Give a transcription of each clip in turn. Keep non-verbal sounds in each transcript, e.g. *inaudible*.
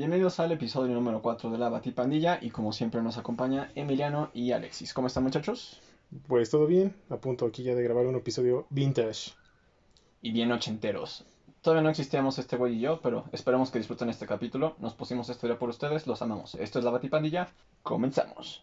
Bienvenidos al episodio número 4 de la Batipandilla y como siempre nos acompaña Emiliano y Alexis. ¿Cómo están muchachos? Pues todo bien, a punto aquí ya de grabar un episodio vintage. Y bien ochenteros. Todavía no existíamos este güey y yo, pero esperemos que disfruten este capítulo. Nos pusimos a estudiar por ustedes, los amamos. Esto es la Batipandilla, comenzamos.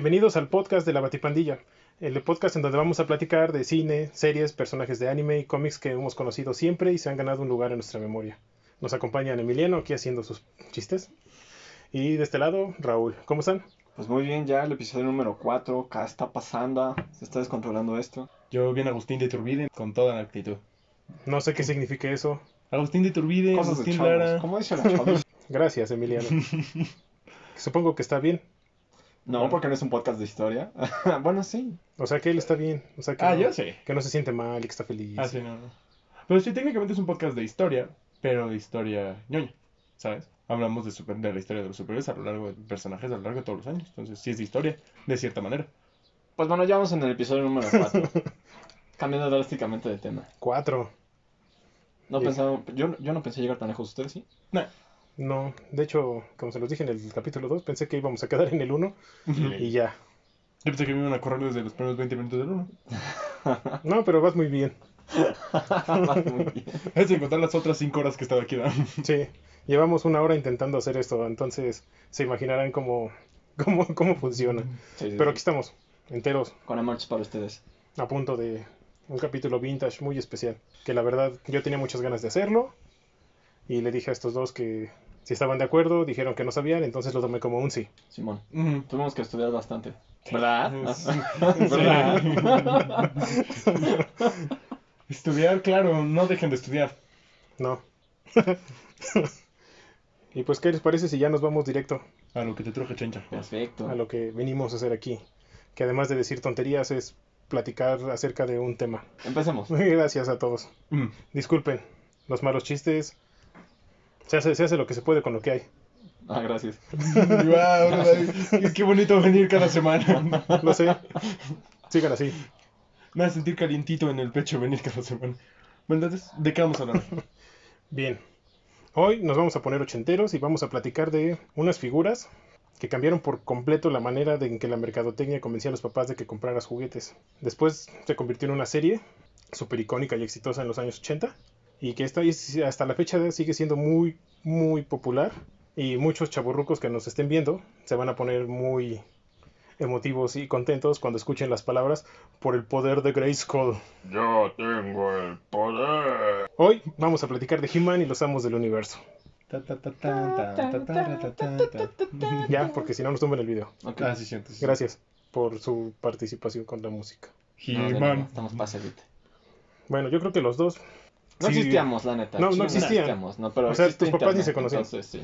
Bienvenidos al podcast de la Batipandilla, el podcast en donde vamos a platicar de cine, series, personajes de anime y cómics que hemos conocido siempre y se han ganado un lugar en nuestra memoria. Nos acompañan Emiliano aquí haciendo sus chistes y de este lado Raúl. ¿Cómo están? Pues muy bien, ya el episodio número 4, acá está pasando, se está descontrolando esto. Yo bien Agustín de Iturbide con toda la actitud. No sé qué significa eso. Agustín de Iturbide, Cosas de Agustín chavos. Lara. ¿Cómo dice la? Gracias, Emiliano. *laughs* Supongo que está bien. No, porque no es un podcast de historia. *laughs* bueno, sí. O sea que él está bien. O sea que, Ah, no, yo sé. que no se siente mal y que está feliz. Ah, sí, no, no. Pero sí, técnicamente es un podcast de historia, pero de historia ñoña, ¿sabes? Hablamos de, super, de la historia de los superhéroes a lo largo de personajes a lo largo de todos los años. Entonces, sí es de historia, de cierta manera. Pues bueno, ya vamos en el episodio número 4. *laughs* Cambiando drásticamente de tema. Cuatro. No Bien. pensaba, yo, yo no pensé llegar tan lejos, ¿ustedes sí? Nah. No, de hecho, como se los dije en el capítulo 2, pensé que íbamos a quedar en el 1 y ya. Yo pensé que me iban a correr desde los primeros 20 minutos del uno. *laughs* No, pero vas muy bien. *laughs* Muy bien. Es contar las otras 5 horas que estaba aquí. ¿no? Sí, llevamos una hora intentando hacer esto, entonces se imaginarán cómo, cómo, cómo funciona. Sí, sí, Pero sí. aquí estamos, enteros, Con amor para ustedes. a punto de un capítulo vintage muy especial. Que la verdad yo tenía muchas ganas de hacerlo y le dije a estos dos que si estaban de acuerdo, dijeron que no sabían, entonces lo tomé como un sí. Simón, tuvimos que estudiar bastante. ¿Verdad? Sí. ¿Verdad? *laughs* *laughs* Estudiar, claro, no dejen de estudiar. No. *laughs* y pues, ¿qué les parece si ya nos vamos directo A lo que te truje chencha. Perfecto. a lo que venimos a hacer aquí? Que además de decir tonterías es platicar acerca de un tema. Empecemos. Gracias a todos. Mm. Disculpen los malos chistes. Se hace, se hace lo que se puede con lo que hay. Ah, gracias. *laughs* Qué- qué bonito venir cada semana. *laughs* Lo sé. Sigan así. Me hace sentir calientito en el pecho venir cada semana. Bueno, entonces, ¿de qué vamos a hablar? *laughs* Bien. Hoy nos vamos a poner ochenteros y vamos a platicar de unas figuras que cambiaron por completo la manera de en que la mercadotecnia convencía a los papás de que compraras juguetes. Después se convirtió en una serie súper icónica y exitosa en los años 80 y que está, hasta la fecha sigue siendo muy, muy popular y muchos chaburrucos que nos estén viendo se van a poner muy emotivos y contentos cuando escuchen las palabras por el poder de Grayskull. Yo tengo el poder. Hoy vamos a platicar de He-Man y los amos del universo. Ya, porque si no nos tumban el video. Okay. Gracias por su participación con la música. He-Man. Estamos Bueno, yo creo que los dos no sí, existíamos, la neta. No, no existíamos, no, pero O sea, tus papás ni se conocían. Entonces, sí.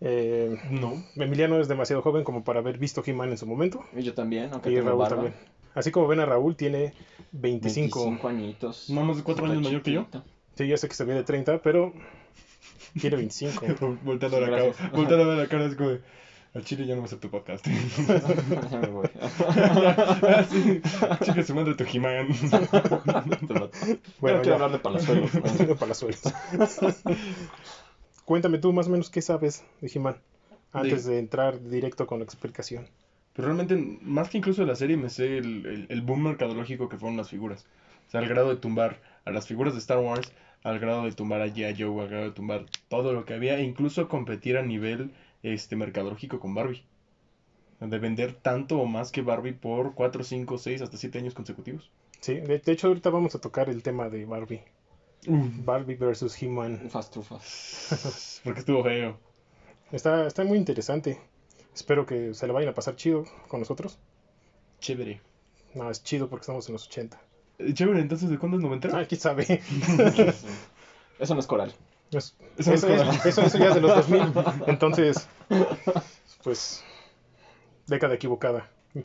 eh, No. Emiliano es demasiado joven como para haber visto He-Man en su momento. Y yo también, aunque Y Raúl barba. también. Así como ven a Raúl, tiene 25. 25 añitos. No, más de cuatro Está años mayor que yo. Sí, ya sé que se ve de 30, pero tiene 25. *laughs* Volteando la Gracias. cara. Volteando a ver la cara es como Al chile ya no va a ser tu podcast. *laughs* Ya me voy. Ah, sí. Chica, su madre tu He-Man. Bueno, Bueno, quiero hablar de palazuelos. *laughs* de Palazuelos. *laughs* Cuéntame tú más o menos qué sabes de He-Man antes de entrar directo con la explicación. Pero realmente, más que incluso de la serie, me sé el, el, el boom mercadológico que fueron las figuras. O sea, al grado de tumbar a las figuras de Star Wars, al grado de tumbar a G.I. Joe, al grado de tumbar todo lo que había, e incluso competir a nivel este, mercadológico con Barbie. De vender tanto o más que Barbie por 4, 5, 6, hasta 7 años consecutivos. Sí, de, de hecho ahorita vamos a tocar el tema de Barbie. Barbie versus He-Man. Ufas, trufas. *laughs* Porque estuvo feo. Está, está muy interesante. Espero que se le vayan a pasar chido con nosotros. Chévere. No, es chido porque estamos en los 80. Eh, Chévere, entonces, ¿de cuándo es 90? Ah, quién sabe. *laughs* Eso no es coral. Es- Eso es eso, eso ya es de los 2000. *laughs* Entonces, *laughs* pues, década equivocada. *laughs*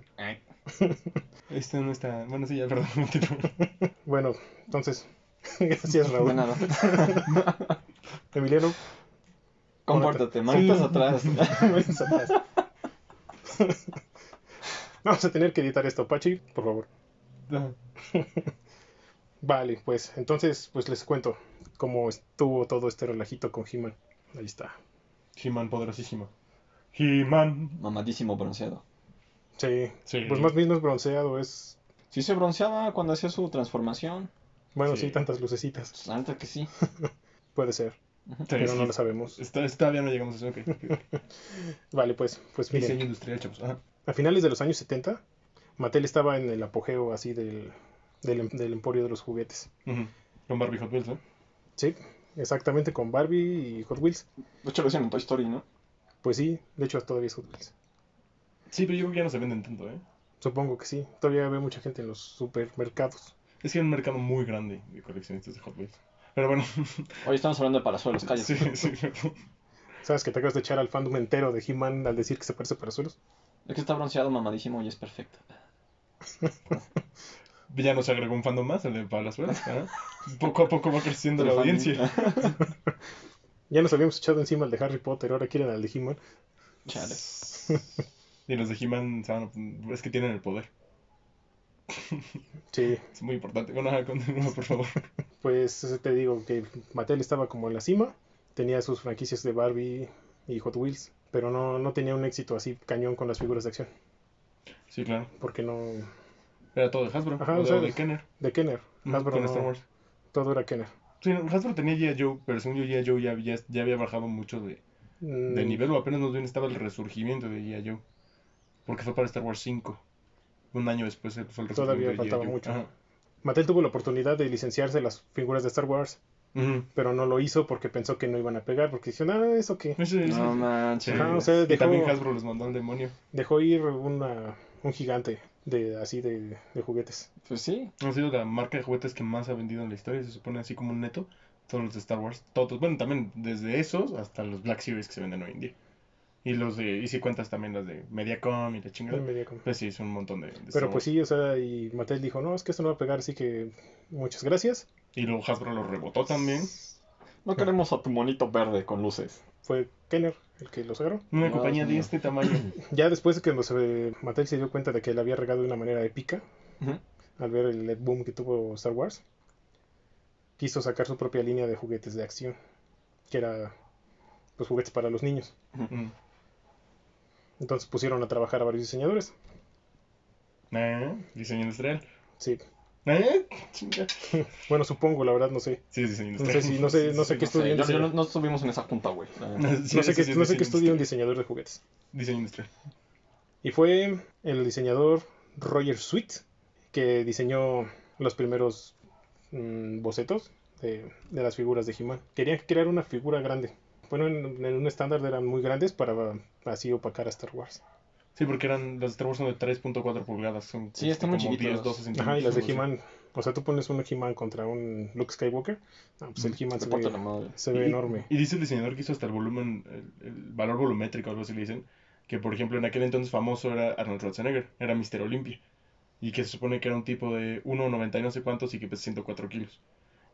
Este no está. Bueno, sí, ya, perdón. Bueno, entonces, gracias De Raúl. nada. Emiliano, Compórtate, manitas Sí. atrás. Manitas atrás. Vamos a tener que editar esto, Pachi, por favor. Vale, pues entonces pues les cuento cómo estuvo todo este relajito con He-Man. Ahí está. He-Man poderosísimo. He-Man. Mamadísimo bronceado. Sí, Sí. pues más bien no es bronceado, es... Sí se bronceaba cuando hacía su transformación. Bueno, Sí. sí, tantas lucecitas. Pues, la neta que sí. *laughs* Puede ser, Sí, pero sí. no lo sabemos. Está- todavía no llegamos a eso. ok, ok, ok. *laughs* Vale, pues, pues miren, Diseño industrial, chavos. Ajá. a finales de los años 70, Mattel estaba en el apogeo así del, del, del emporio de los juguetes. Ujú. Con Barbie Hot Wheels, ¿eh? Sí, exactamente con Barbie y Hot Wheels. De hecho lo hacían en Toy Story, ¿no? Pues sí, de hecho todavía es Hot Wheels. Sí, pero yo creo que ya no se venden tanto, ¿eh? Supongo que sí. Todavía ve mucha gente en los supermercados. Es que hay un mercado muy grande de coleccionistas de Hot Wheels. Pero bueno. *laughs* Hoy estamos hablando de Parazuelos, cállate. sí, sí, perdón. ¿Sabes que te acabas de echar al fandom entero de He-Man al decir que se parece a Parazuelos? Es que está bronceado, mamadísimo y es perfecto. *laughs* Ya nos agregó un fandom más, el de Palazuelos. ¿eh? Poco a poco va creciendo la audiencia. *laughs* Ya nos habíamos echado encima el de Harry Potter, ahora quieren al de He-Man. Chale. *laughs* Y los de He-Man es que tienen el poder. Sí, *laughs* Es muy importante. Bueno, continúa, por favor. pues te digo que Mattel estaba como en la cima. Tenía sus franquicias de Barbie y Hot Wheels, pero no, no tenía un éxito así cañón con las figuras de acción. Sí, claro. Porque no... Era todo de Hasbro. Ajá, o de, o sea, de Kenner. De Kenner. Hasbro con no- Star Wars. todo era Kenner. Sí, Hasbro tenía G.I. Joe, pero según yo G.I. Joe ya, ya, ya había bajado mucho de, Mm, de nivel, o apenas más bien estaba el resurgimiento de G.I. Joe. Porque fue para Star Wars 5. Un año después fue el resurgimiento Todavía de faltaba Joe. mucho. Ajá. Mattel tuvo la oportunidad de licenciarse las figuras de Star Wars, pero no lo hizo porque pensó que no iban a pegar, porque dijeron, ah, ¿eso qué? No sí. manches. Ajá, o sea, Y también Hasbro los mandó al demonio. Dejó ir una, un gigante de así de, de juguetes. Pues sí. Ha sido la marca de juguetes que más ha vendido en la historia, se supone así como un neto. Todos los de Star Wars, todos. Bueno, también desde esos hasta los Black Series que se venden hoy en día. Y los de, y si cuentas también las de Mediacom y la chingada. Mediacom. Pues sí, es un montón de, de Star Pero pues sí, o sea, y Mattel dijo, no, es que esto no va a pegar, así que muchas gracias. Y luego Hasbro lo rebotó también. No queremos a tu monito verde con luces. Fue Kenner el que los agarró. Una No, compañía de este tamaño. *clears throat* Ya después de que nos, eh, Mattel se dio cuenta de que le había regado de una manera épica al ver el boom que tuvo Star Wars, quiso sacar su propia línea de juguetes de acción, que era los juguetes para los niños. Entonces pusieron a trabajar a varios diseñadores. Eh, diseño industrial. Sí. Eh, chinga. *laughs* Bueno, supongo, la verdad no sé. Sí, No sé si, no sé, no sé qué No sé, yo no, estuvimos en esa junta, güey. *laughs* Sí, No sé sí, qué, sí, no sé qué estudió un diseñador de juguetes. Diseño industrial. Y fue el diseñador Roger Sweet que diseñó los primeros mm, bocetos de, de las figuras de He-Man. Querían crear una figura grande. Bueno, en, en un estándar eran muy grandes para así opacar a Star Wars. Sí, porque eran las de Star Wars son de 3.4 pulgadas. Son Sí, están muy como chiquitos. 10, 12 centímetros. Ajá, y las de. He-Man. O sea, tú pones un He-Man contra un Luke Skywalker. ah, pues el He-Man Se se ve, se ve Y- enorme. Y dice el diseñador que hizo hasta el volumen, el, el valor volumétrico, algo así le dicen, que por ejemplo en aquel entonces famoso era Arnold Schwarzenegger, era Mr. Olympia, y que se supone que era un tipo de 1,90 y no sé cuántos y que pesa 104 kilos.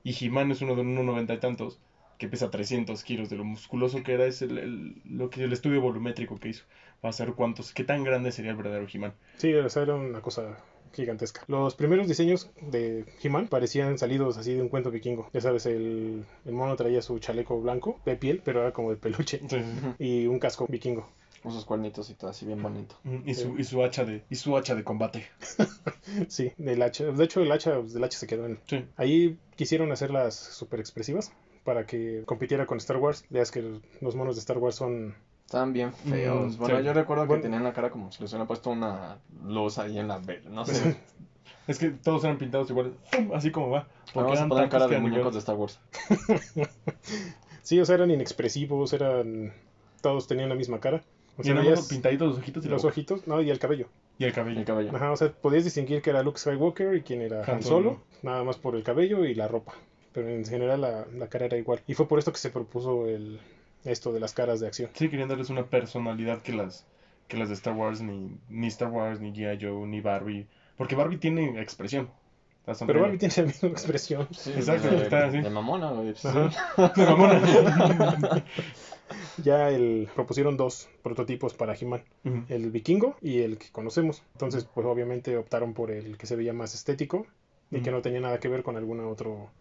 Y He-Man es uno de 1,90 y tantos, que pesa 300 kilos, de lo musculoso que era, es el, el- lo que, el estudio volumétrico que hizo, para saber cuántos, qué tan grande sería el verdadero He-Man. Sí, o sea, era una cosa gigantesca. Los primeros diseños de He-Man parecían salidos así de un cuento vikingo. Ya sabes, el, el mono traía su chaleco blanco de piel, pero era como de peluche. Sí. Y un casco vikingo. Con sus cuernitos y todo así bien bonito. Y su, y su hacha de, y su hacha de combate. *laughs* Sí, del hacha. De hecho, el hacha, del hacha se quedó en... Sí. Ahí quisieron hacerlas súper expresivas para que compitiera con Star Wars. Veas que los monos de Star Wars son... Estaban bien feos. Mm, bueno, sí. yo recuerdo que Bueno. tenían la cara como si les hubieran puesto una luz ahí en la ve- No sé. *laughs* Es que todos eran pintados igual, ¡pum! así como va. Vamos a eran poner cara de muñecos de. Star Wars. *laughs* Sí, o sea, eran inexpresivos, eran... Todos tenían la misma cara. O sea, pintaditos los ojitos y, los ojitos, no, y el cabello. y el cabello. El cabello. Ajá, o sea, podías distinguir que era Luke Skywalker y quién era Han Han Solo, Solo. nada más por el cabello y la ropa. Pero en general la, la cara era igual. Y fue por esto que se propuso el, esto de las caras de acción. Sí, querían darles una personalidad que las que las de Star Wars, ni, ni Star Wars, ni G.I. Joe, ni Barbie. Porque Barbie tiene expresión. Pero. Barbie tiene la misma expresión. *laughs* Sí, Exacto, de, está así. de mamona, güey. sí. Ajá. De mamona. *laughs* Ya el, propusieron dos prototipos para He-Man. El vikingo y el que conocemos. Entonces, pues obviamente optaron por el que se veía más estético y que no tenía nada que ver con alguna otro,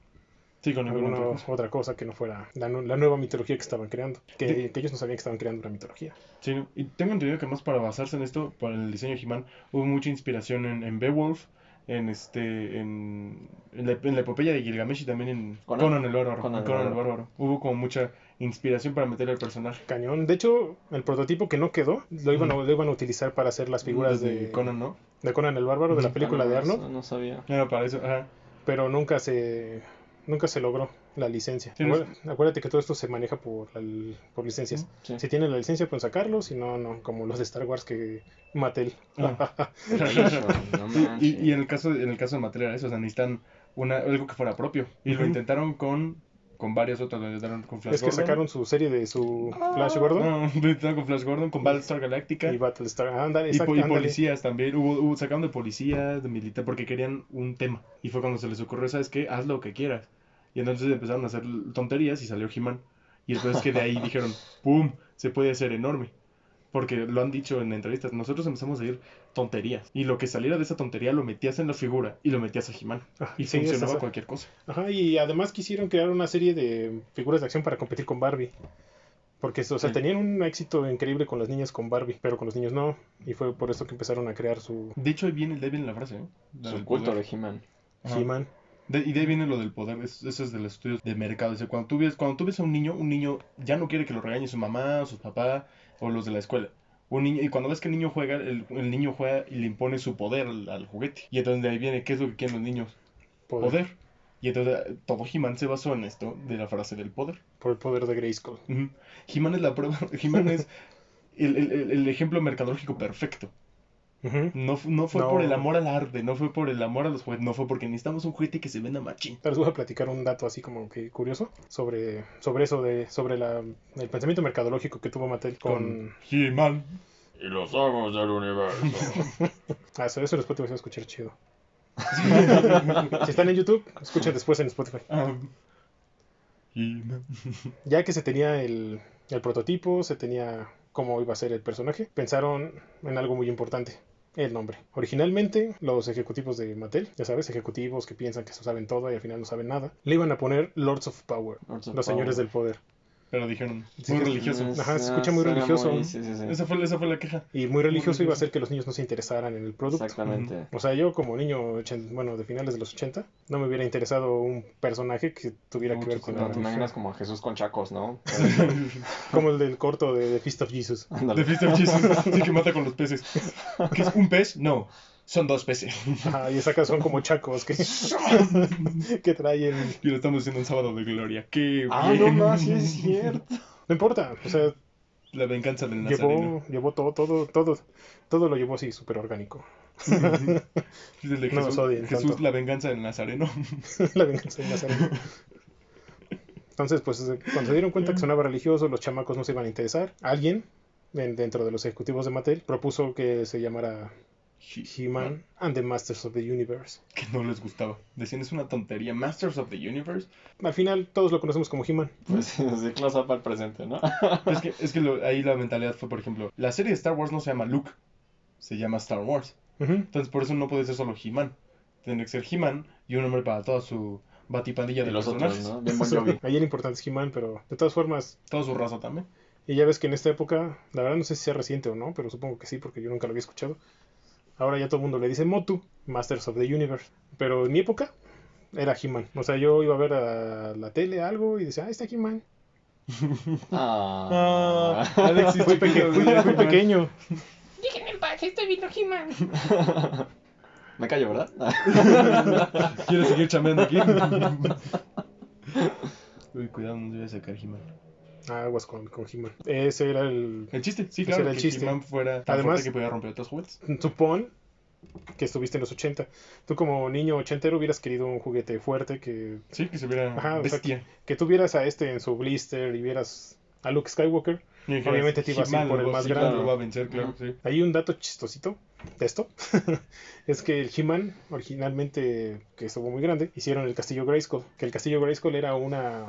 Sí, con alguna otra cosa. que no fuera la, nu- la nueva mitología que estaban creando. Que, Sí. que ellos no sabían que estaban creando una mitología. Sí, y tengo entendido que más para basarse en esto, para el diseño de He-Man, hubo mucha inspiración en, en Beowulf, en este, en, en la, en la epopeya de Gilgamesh y también en Conan. Conan, el Bárbaro. Conan el Conan el Bárbaro. Hubo como mucha inspiración para meter al personaje. Cañón. De hecho, el prototipo que no quedó lo iban, a, lo iban a utilizar para hacer las figuras Desde de, Conan, ¿no? de Conan el Bárbaro, de la película Ah, no, de eso Arnold, No sabía. Era para eso, ajá. pero nunca se nunca se logró la licencia. Sí, no es- Acuérdate, que todo esto se maneja por, la- por licencias. Sí. Si tienen la licencia pueden sacarlo, si no, no, como los de Star Wars que Mattel. Ah. *laughs* No Y, y- y en el caso en el caso de Mattel era eso, o sea, necesitan una, algo que fuera propio. Y lo intentaron con, con varias otras, lo intentaron con Flash es que Gordon. sacaron su serie de su Flash Gordon No, *laughs* con Flash Gordon, con Battlestar Galactica. y Battlestar. Ándale, Y, policías también, hubo, hubo- sacaron de policías, de militar, porque querían un tema. Y fue cuando se les ocurrió, ¿sabes qué? Haz lo que quieras. Y entonces empezaron a hacer tonterías y salió He-Man. Y después que de ahí *laughs* dijeron, ¡pum! Se puede hacer enorme. Porque lo han dicho en entrevistas, nosotros empezamos a ir tonterías. Y lo que saliera de esa tontería lo metías en la figura y lo metías a He-Man. Ah, Y sí, funcionaba cualquier cosa. Ajá, y además quisieron crear una serie de figuras de acción para competir con Barbie. Porque, o sea, Sí. tenían un éxito increíble con las niñas con Barbie, pero con los niños no. Y fue por eso que empezaron a crear su De hecho, ahí viene, de ahí viene la frase, ¿eh? La Su del culto poder. de He-Man. Ajá. He-Man. De- y de ahí viene lo del poder, es- eso es de los estudios de mercado. Cuando tú ves, cuando tú ves a un niño, un niño ya no quiere que lo regañe su mamá, o su papá, o los de la escuela. Un niño, y cuando ves que el niño juega, el, el niño juega y le impone su poder al, al juguete. Y entonces de ahí viene, ¿qué es lo que quieren los niños? Poder, Poder. Y entonces eh, todo He-Man se basó en esto, de la frase del poder. Por el poder de Grayskull. Ujú. He-Man es la prueba, *laughs* He-Man es el, el- el- el ejemplo mercadológico perfecto. No, no fue No. por el amor al arte, no fue por el amor a los juguetes, no fue porque necesitamos un juguete que se venda machín. Ahora les voy a platicar un dato así como que curioso sobre, sobre eso, de sobre la, el pensamiento mercadológico que tuvo Mattel con... He-Man. Y los amos del universo. *laughs* Ah, eso, eso en Spotify se va a escuchar chido. *laughs* si están en YouTube, escuchen después en Spotify. Ah, He-Man. Ya que se tenía el, el prototipo, se tenía cómo iba a ser el personaje, pensaron en algo muy importante, el nombre. Originalmente, los ejecutivos de Mattel, ya sabes, ejecutivos que piensan que se saben todo y al final no saben nada, le iban a poner Lords of Power, Lords of los señores del poder. Pero dijeron, Sí, muy que- religioso. Ajá, se escucha muy religioso. sí, sí, sí. Esa fue, esa fue la queja. Y muy religioso iba a ser que los niños no se interesaran en el producto. Exactamente. O sea, yo como niño, bueno, de finales de los 80, no me hubiera interesado un personaje que tuviera que ver con No, te imaginas como a Jesús con chacos, ¿no? *laughs* Como el del corto de The Feast of Jesus. Ándale. The Feast of Jesus. *laughs* Sí, que mata con los peces. ¿Qué es un pez? No. Son dos peces. Ajá, y acá son como chacos que, *laughs* que traen... Y lo estamos haciendo un sábado de gloria. ¡Qué Ah, no, bien! no, sí es cierto. No importa, o sea, La venganza del nazareno. llevó, llevó todo, todo, todo, todo lo llevó así, súper orgánico. *laughs* No nos Jesús, odien Jesús, tanto. la venganza del nazareno. *laughs* la venganza de Nazareno. Entonces, pues cuando se dieron cuenta que sonaba religioso, los chamacos no se iban a interesar. Alguien en- dentro de los ejecutivos de Mattel propuso que se llamara He-Man and the Masters of the Universe. *laughs* Que no les gustaba. Decían, es una tontería. Masters of the Universe. Al final todos lo conocemos como He-Man. Pues *laughs* sí, de close up al presente, ¿no? *laughs* Es que, es que lo- ahí la mentalidad fue, por ejemplo, la serie de Star Wars no se llama Luke. Se llama Star Wars. Ujú. Entonces por eso no puede ser solo He-Man. Tendría que ser He-Man y un nombre para toda su batipandilla Y de los personajes. otros, ¿no? Bien Bon Jovi. Ahí el importante es He-Man, pero de todas formas, Toda su raza también. y ya ves que en esta época, la verdad no sé si sea reciente o no, pero supongo que sí, porque yo nunca lo había escuchado. Ahora ya todo el mundo le dice Motu, Masters of the Universe. Pero en mi época era He-Man. O sea, yo iba a ver a la tele algo y decía, ah, está He-Man. *laughs* Ah. *laughs* Alexis, Fui, peque- chiquillo, fui- pequeño. Déjenme en paz, estoy viendo He-Man. *laughs* Me callo, ¿verdad? ¿Quieres seguir chameando aquí? Uy, cuidado, no debe sacar He-Man. Ah, Aguas con, con He-Man. Ese era el... El chiste, sí, Ese claro, era el que chiste. He-Man fuera tan Además- que podía romper otros juguetes. Supón que estuviste en los 80. Tú como niño ochentero hubieras querido un juguete fuerte que, Sí, que se viera Ajá, o sea, bestia. que tuvieras a este en su blister y vieras a Luke Skywalker. Obviamente te ibas a ir por el más He-Man grande. lo va a vencer, claro, sí. Hay un dato chistosito de esto. *laughs* es que el He-Man, originalmente, que estuvo muy grande, hicieron el castillo Grayskull. Que el castillo Grayskull era una.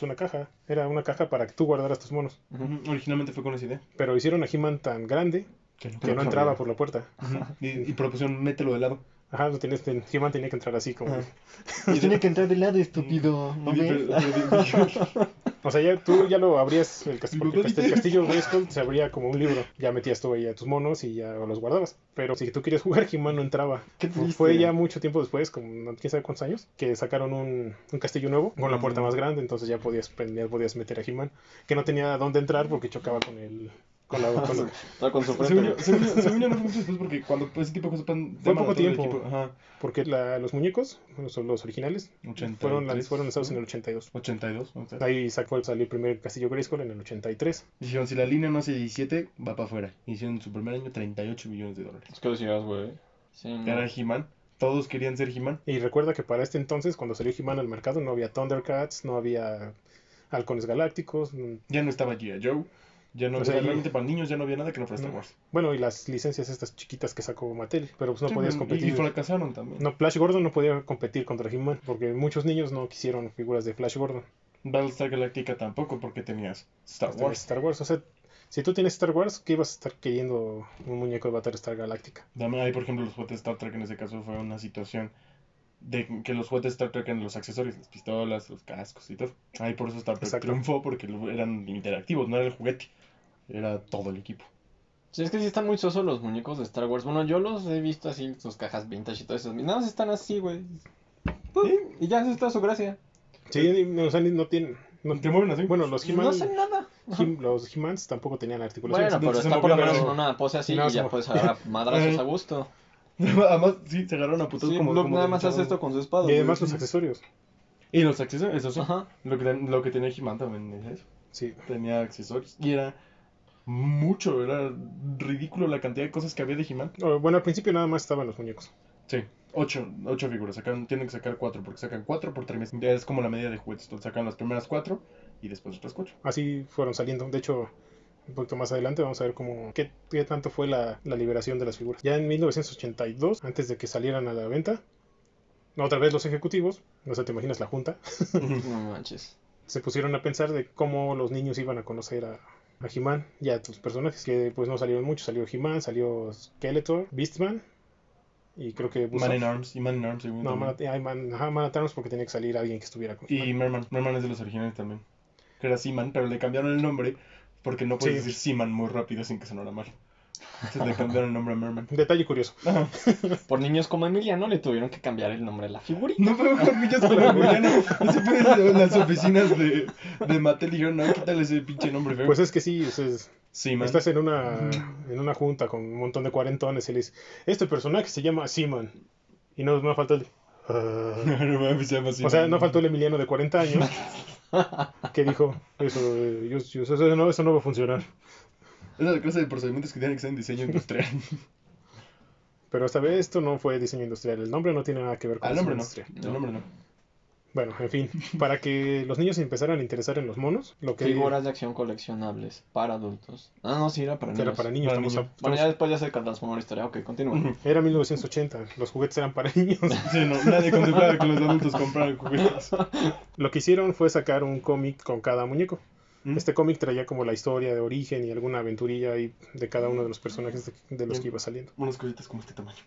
Es una caja. Era una caja para que tú guardaras tus monos. Ujú, Originalmente fue con esa idea. Pero hicieron a He-Man tan grande Que no, que no entraba por la puerta. Y, y propusieron, mételo de lado. Ajá, lo tenías, ten- He-Man tenía que entrar así como. Y tenía que entrar de lado, *laughs* estúpido. ¿No ves? pero- pero- O sea, ya tú ya lo abrías, el, cas- porque el, Lo cast- el castillo Grayskull se abría como un libro. Ya metías tú ahí a tus monos y ya los guardabas. Pero si tú querías jugar, He-Man no entraba. Qué triste. Fue ya mucho tiempo después, como no- quién sabe cuántos años, que sacaron un, un castillo nuevo con la puerta más grande, entonces ya podías, prender- podías meter a He-Man, que no tenía dónde entrar porque chocaba con el... Con la, *laughs* con la- con su frente. según yo- según yo no fue mucho después porque cuando pues, ese tipo de cosas Fue poco tiempo. Ajá. Porque la- los muñecos, los, los originales, 83. fueron, lan- fueron lanzados en el 82. 82. o sea. Ahí sacó, salió el primer castillo Grayskull en el 83. Dijeron, si la línea no hace 17, va para afuera. Hicieron en su primer año 38 millones de dólares. Es que decías, güey. Sí, no. Era He-Man. Todos querían ser He-Man. Y recuerda que para este entonces, cuando salió He-Man al mercado, no había Thundercats, no había halcones galácticos, Ya no estaba G.I. Joe. Ya no O sea, era y- realmente para niños, ya no había nada que no fuera Star. Wars. bueno, y las licencias estas chiquitas que sacó Mattel, pero pues no Sí, podías y- competir. Y fracasaron también. No, Flash Gordon no podía competir contra He-Man porque muchos niños no quisieron figuras de Flash Gordon. Battlestar Galactica tampoco porque tenías Star Wars. Star Wars, o sea, si tú tienes Star Wars, ¿qué ibas a estar queriendo un muñeco de Battlestar Galactica? Ahí, por ejemplo, los juguetes Star Trek en ese caso fue una situación de que los juguetes Star Trek eran los accesorios, las pistolas, los cascos y todo. Ahí por eso Star Trek Exacto. triunfó porque eran interactivos, no era el juguete, era todo el equipo. Sí, es que sí están muy sosos los muñecos de Star Wars. Bueno, yo los he visto así, sus cajas vintage y todo eso. Nada más están así, güey. Y ya, esa es toda su gracia. Sí, ni- o sea, ni- no tienen... no- ¿Te mueven así? bueno, los He-Man, no hacen nada. He- los He-Mans tampoco tenían articulaciones. Bueno, pero está por lo menos en una pose así No, y ya puedes agarrar madrazos a gusto. *laughs* Además, sí, se agarraron a putos Sí, como, como nada más hace esto con su espada. y güey. además los accesorios. Y los accesorios, eso sí. Ajá. Lo que, lo que tenía He-Man también es eso. Sí. Tenía accesorios. Y era mucho, era ridículo la cantidad de cosas que había de He-Man. O, Bueno, al principio nada más estaban los muñecos. Sí, ocho, ocho figuras. Sacan, tienen que sacar cuatro, porque sacan cuatro por trimestre. Ya es como la medida de juguetes. Entonces sacan las primeras cuatro y después otras cuatro. Así fueron saliendo. De hecho, un poquito más adelante vamos a ver cómo qué, qué tanto fue la, la liberación de las figuras. Ya en 1982, antes de que salieran a la venta, otra vez los ejecutivos, no sé, te imaginas la junta, *laughs* No *laughs* manches. se pusieron a pensar de cómo los niños iban a conocer a, a He-Man y a tus personajes, que pues no salieron muchos. Salió He-Man, salió Skeletor, Beastman y creo que. Man in Arms, y Man in Arms, No. Man, Man- ajá, Man at Arms porque tenía que salir alguien que estuviera con Y. Merman. Merman es de los originales también. Que era Seaman, pero le cambiaron el nombre porque no puedes Sí. decir Seaman muy rápido sin que sonara mal. Entonces *laughs* le cambiaron el nombre a Merman. Detalle curioso. *laughs* Por niños como Emiliano le tuvieron que cambiar el nombre a la figurita. No puedo jugar niños con la Juliana. No se puede en las oficinas de, de Mattel dijeron, no, quítale ese pinche nombre feo. Pues es que sí, o sea, es- Seaman. Estás en una, en una junta con un montón de cuarentones y le dices, este personaje se llama Seaman. Y no, no faltó el... "Ah". *laughs* No mames, se llama o sea, no faltó el Emiliano de 40 años que dijo, eso, eh, yo- yo- eso, no, eso no va a funcionar. Es la clase de procedimientos que tienen que ser en diseño industrial. *laughs* Pero esta vez esto no fue diseño industrial. El nombre no tiene nada que ver con Ah, el nombre no. industrial. El nombre no. Bueno, en fin, *laughs* para que los niños se empezaran a interesar en los monos, lo que Figuras de acción coleccionables para adultos. Ah, no, sí, era para niños. era para niños, Para. Bueno, ya después ya se transformó la historia. Ok, continúa. *laughs* era 1980, los juguetes eran para niños. Sí, no, nadie contemplaba que los adultos compraran juguetes. Lo que hicieron fue sacar un cómic con cada muñeco. ¿Mm? Este cómic traía como la historia de origen y alguna aventurilla ahí de cada uno de los personajes de, de los que iba saliendo. Unas cositas como este tamaño.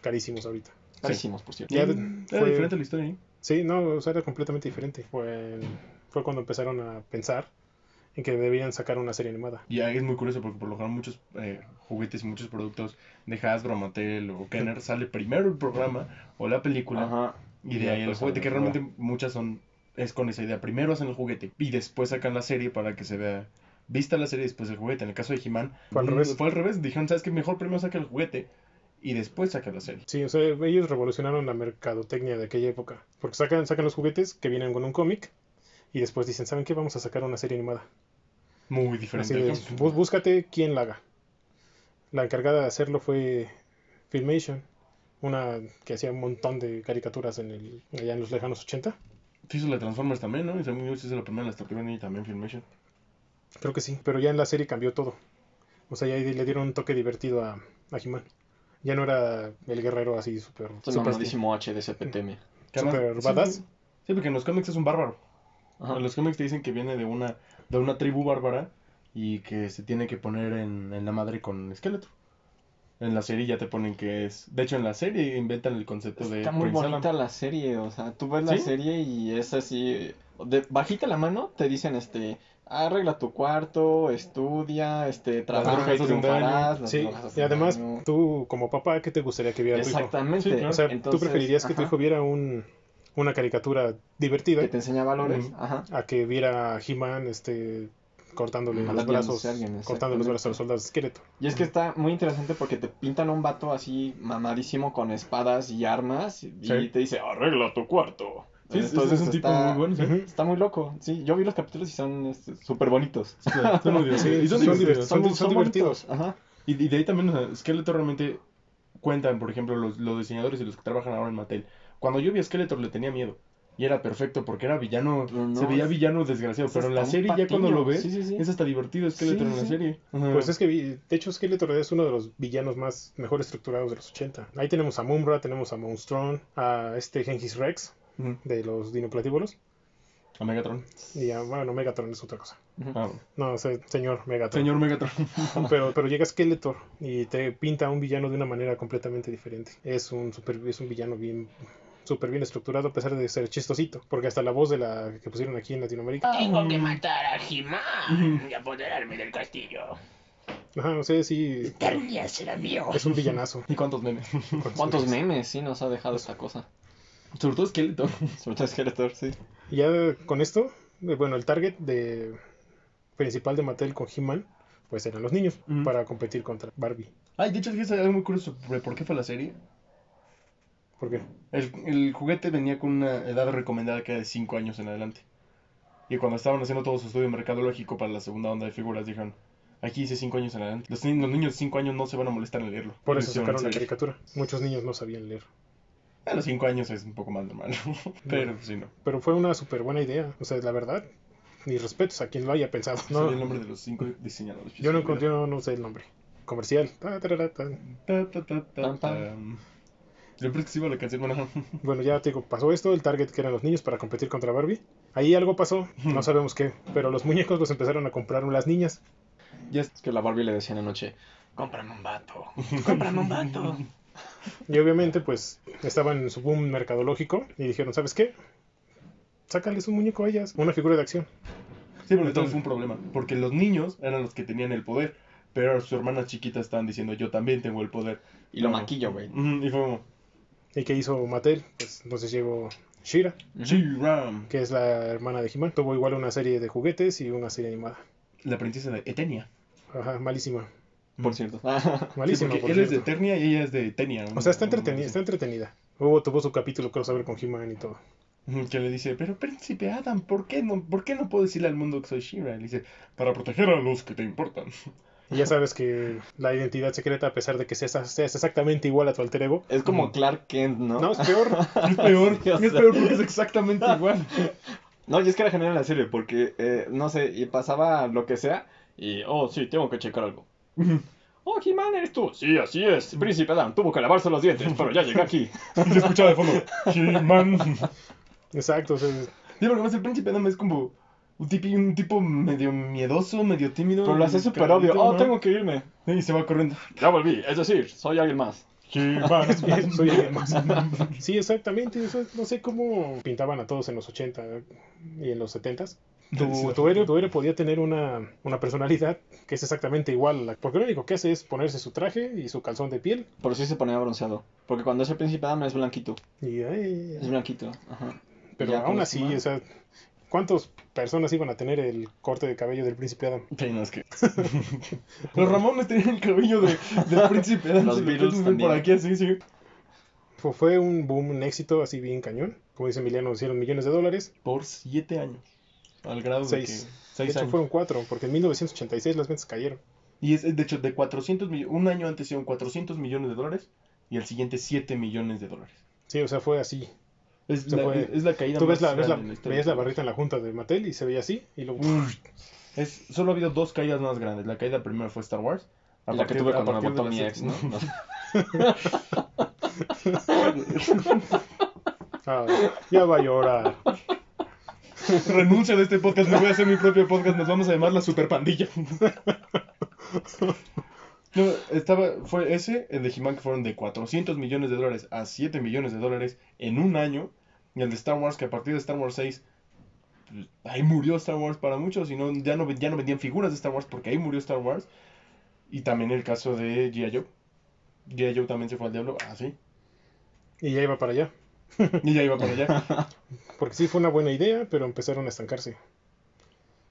Carísimos ahorita. Carísimos, por cierto. Ya Era fue- diferente la historia, ¿eh? Sí, no, o sea, era completamente diferente. Fue, fue cuando empezaron a pensar en que debían sacar una serie animada. Y ahí es muy curioso porque por lo general muchos eh, juguetes y muchos productos de Hasbro, Mattel o Kenner *laughs* sale primero el programa o la película Ajá. y de ahí el juguete, que realmente muchas son es con esa idea. Primero hacen el juguete y después sacan la serie para que se vea vista la serie y después el juguete. En el caso de He-Man Fue al revés. Fue al revés. Dijeron, ¿sabes qué? Mejor primero saca el juguete y después saca la serie. Sí, o sea, ellos revolucionaron la mercadotecnia de aquella época. Porque sacan, sacan los juguetes que vienen con un cómic y después dicen, ¿saben qué? Vamos a sacar una serie animada. Muy diferente. Así es, bú- búscate quién la haga. La encargada de hacerlo fue Filmation, una que hacía un montón de caricaturas en el, allá en los lejanos 80. Sí hizo la Transformers también, ¿no? Y yo sí hizo la primera, la Tortuga Ninja y también Filmation. Creo que sí, pero ya en la serie cambió todo. O sea, ya le dieron un toque divertido a, a He-Man. Ya no era el guerrero así súper... Súper- mamadísimo H de CPTM. Que además- Super sí, badass. Sí, sí, porque en los cómics es un bárbaro. Ajá. En los cómics te dicen que viene de una, de una tribu bárbara y que se tiene que poner en, en la madre con esqueleto. En la serie ya te ponen que es. De hecho, en la serie inventan el concepto de. Está muy Prince Adam. bonita la serie, o sea, tú ves la ¿Sí? serie y es así, de bajita la mano te dicen, este, arregla tu cuarto, estudia, este, trabaja y triunfarás. daño. las Sí, y además, daño. tú como papá, ¿qué te gustaría que viera tu hijo? Exactamente. Sí, claro. O sea, Entonces, tú preferirías que tu hijo viera un, una caricatura divertida que te enseña valores, ajá. a que viera a He-Man este, cortándole los brazos, a alguien, cortando los brazos a los soldados de esqueleto. Y es que está muy interesante porque te pintan un vato así mamadísimo con espadas y armas y Sí. te dice, arregla tu cuarto. Sí, es- Entonces es un tipo está- muy bueno. sí. Está muy loco, sí. Yo vi los capítulos y son este, súper bonitos. Son muy *laughs* divertidos. Sí, y son son divertidos. Son- son divertidos. Ajá. Y, y de ahí también, o sea, Skeletor realmente cuentan, por ejemplo, los, los diseñadores y los que trabajan ahora en Mattel. Cuando yo vi a Skeletor le tenía miedo. Y era perfecto porque era villano, no, se veía villano desgraciado. es Pero en la serie ya cuando lo ves, Sí, sí, sí. es hasta divertido Skeletor en la serie. Ajá. Pues es que, de hecho, Skeletor es uno de los villanos más mejor estructurados de los 80. Ahí tenemos a Mumra, tenemos a Monstrón, a este Genghis Rex de los Dinoplatíbulos A Megatron. y a, bueno, Megatron es otra cosa. Ah, No, se- señor Megatron. señor Megatron. *laughs* Pero, pero llega Skeletor y te pinta a un villano de una manera completamente diferente. Es un super, es un villano bien súper bien estructurado a pesar de ser chistosito, porque hasta la voz de la que pusieron aquí en Latinoamérica, Tengo que matar a He-Man y apoderarme del castillo. ajá, no sé si será mío. es un villanazo. ¿Y cuántos memes? ¿Cuántos memes sí nos ha dejado esta cosa? Sobre todo Skeletor. *laughs* Sobre todo Skeletor, sí. Y ya con esto, eh, bueno, el target de principal de Mattel con He-Man, pues eran los niños, para competir contra Barbie. Ay, de hecho, fíjate algo muy curioso sobre por qué fue la serie. ¿Por qué? El, el juguete venía con una edad recomendada que era de 5 años en adelante. Y cuando estaban haciendo todo su estudio mercadológico para la segunda onda de figuras, dijeron, aquí dice 5 años en adelante. Los, ni- los niños de 5 años no se van a molestar en leerlo. Por eso sacaron la caricatura. Muchos niños no sabían leer. A los 5 años es un poco más normal. *laughs* Pero sí, no. Pero fue una súper buena idea. O sea, la verdad, mis respetos a quien lo haya pensado. No. No, el nombre de los 5 diseñadores. yo, no, yo no, sé el nombre. Comercial. Ta, tarara, ta. Ta, Siempre que se iba la canción, bueno. *laughs* Bueno, ya te digo, pasó esto, el target que eran los niños para competir contra Barbie. Ahí algo pasó, no *laughs* sabemos qué, pero los muñecos los empezaron a comprar las niñas. ya Es que la Barbie le decía en la noche, Cómprame un vato. Cómprame un vato. Y obviamente, pues, estaban en su boom mercadológico y dijeron, ¿sabes qué? Sácales un muñeco a ellas, una figura de acción. Sí, pero entonces fue un problema, porque los niños eran los que tenían el poder, pero sus hermanas chiquitas estaban diciendo, yo también tengo el poder. y lo No. maquillo, güey. Y fue como, ¿Y qué hizo Mattel? Pues entonces llegó Shira. She-Ram, que es la hermana de He-Man. Tuvo igual una serie de juguetes y una serie animada. la princesa de Etenia. Ajá, malísima. Por cierto. Sí, Malísima, porque por él es de cierto. Eternia y ella es de Etenia. O sea, está entretenida, está entretenida. Hubo, tuvo su capítulo crossover con He-Man y todo. Que le dice, pero príncipe Adam, ¿por qué no, ¿por qué no puedo decirle al mundo que soy She-Ra? Le dice, para proteger a los que te importan. Y ya sabes que la identidad secreta, a pesar de que seas, seas exactamente igual a tu alter ego, Es como Clark Kent, ¿no? no, es peor. *laughs* Es peor, O es sea. peor porque es exactamente *laughs* igual. No, y es que era genial en la serie porque, eh, no sé, y pasaba lo que sea y, oh, sí, tengo que checar algo. *laughs* Oh, He-Man, ¿eres tú? Sí, así es. Príncipe Adam tuvo que lavarse los dientes, pero ya llegué aquí. Y se escuchaba de fondo, He-Man. Exacto, o sea, Sí, porque además el príncipe Adam es como un tipo, un tipo medio miedoso, medio tímido. Pero lo hace súper obvio. Oh, ¿no? tengo que irme. Y se va corriendo. Ya volví, es decir, soy alguien más. He-Man. soy alguien más. *laughs* Sí, exactamente. no sé cómo pintaban a todos en los 80 y en los 70 Tu, tu, héroe, tu héroe podía tener una, una personalidad que es exactamente igual. a la- Porque lo único que hace es ponerse su traje y su calzón de piel. Pero sí se ponía bronceado. Porque cuando es el príncipe Adam es blanquito. Y, Es blanquito. Ajá. pero aún así, o sea, ¿cuántas personas iban a tener el corte de cabello del príncipe Adam? Sí, no, es que... *laughs* Los Ramones tenían el cabello de, del príncipe Adam. Los Beatles por aquí, así, sí. Fue, fue un boom, un éxito así bien cañón. Como dice Emiliano, hicieron millones de dólares. Por siete años. Al grado Seis. de que... De Seis hecho, años. fueron cuatro, porque en 1986 las ventas cayeron. Y es, de hecho, de 400 millones... Un año antes hicieron 400 millones de dólares y el siguiente 7 millones de dólares. Sí, o sea, fue así. Es, la, fue- es la caída Tú ves más la, ves la, veías la barrita en la junta de Mattel y se veía así. Y luego, Es, solo ha habido dos caídas más grandes. La caída primera fue Star Wars. A Y la que tuve cuando me la mi ex, ¿no? No. *laughs* Ah, ya va a llorar. Renuncio de este podcast, me voy a hacer mi propio podcast, nos vamos a llamar la Super Pandilla. No, estaba, fue ese, el de He-Man, que fueron de 400 millones de dólares a 7 millones de dólares en un año. Y el de Star Wars, que a partir de Star Wars 6, pues, ahí murió Star Wars para muchos. Y no, ya, no, ya no vendían figuras de Star Wars porque ahí murió Star Wars. Y también el caso de G.I. Joe. G.I. Joe también se fue al diablo, así. Y ya iba para allá. *laughs* y ya iba para allá. *laughs* Porque sí fue una buena idea, pero empezaron a estancarse.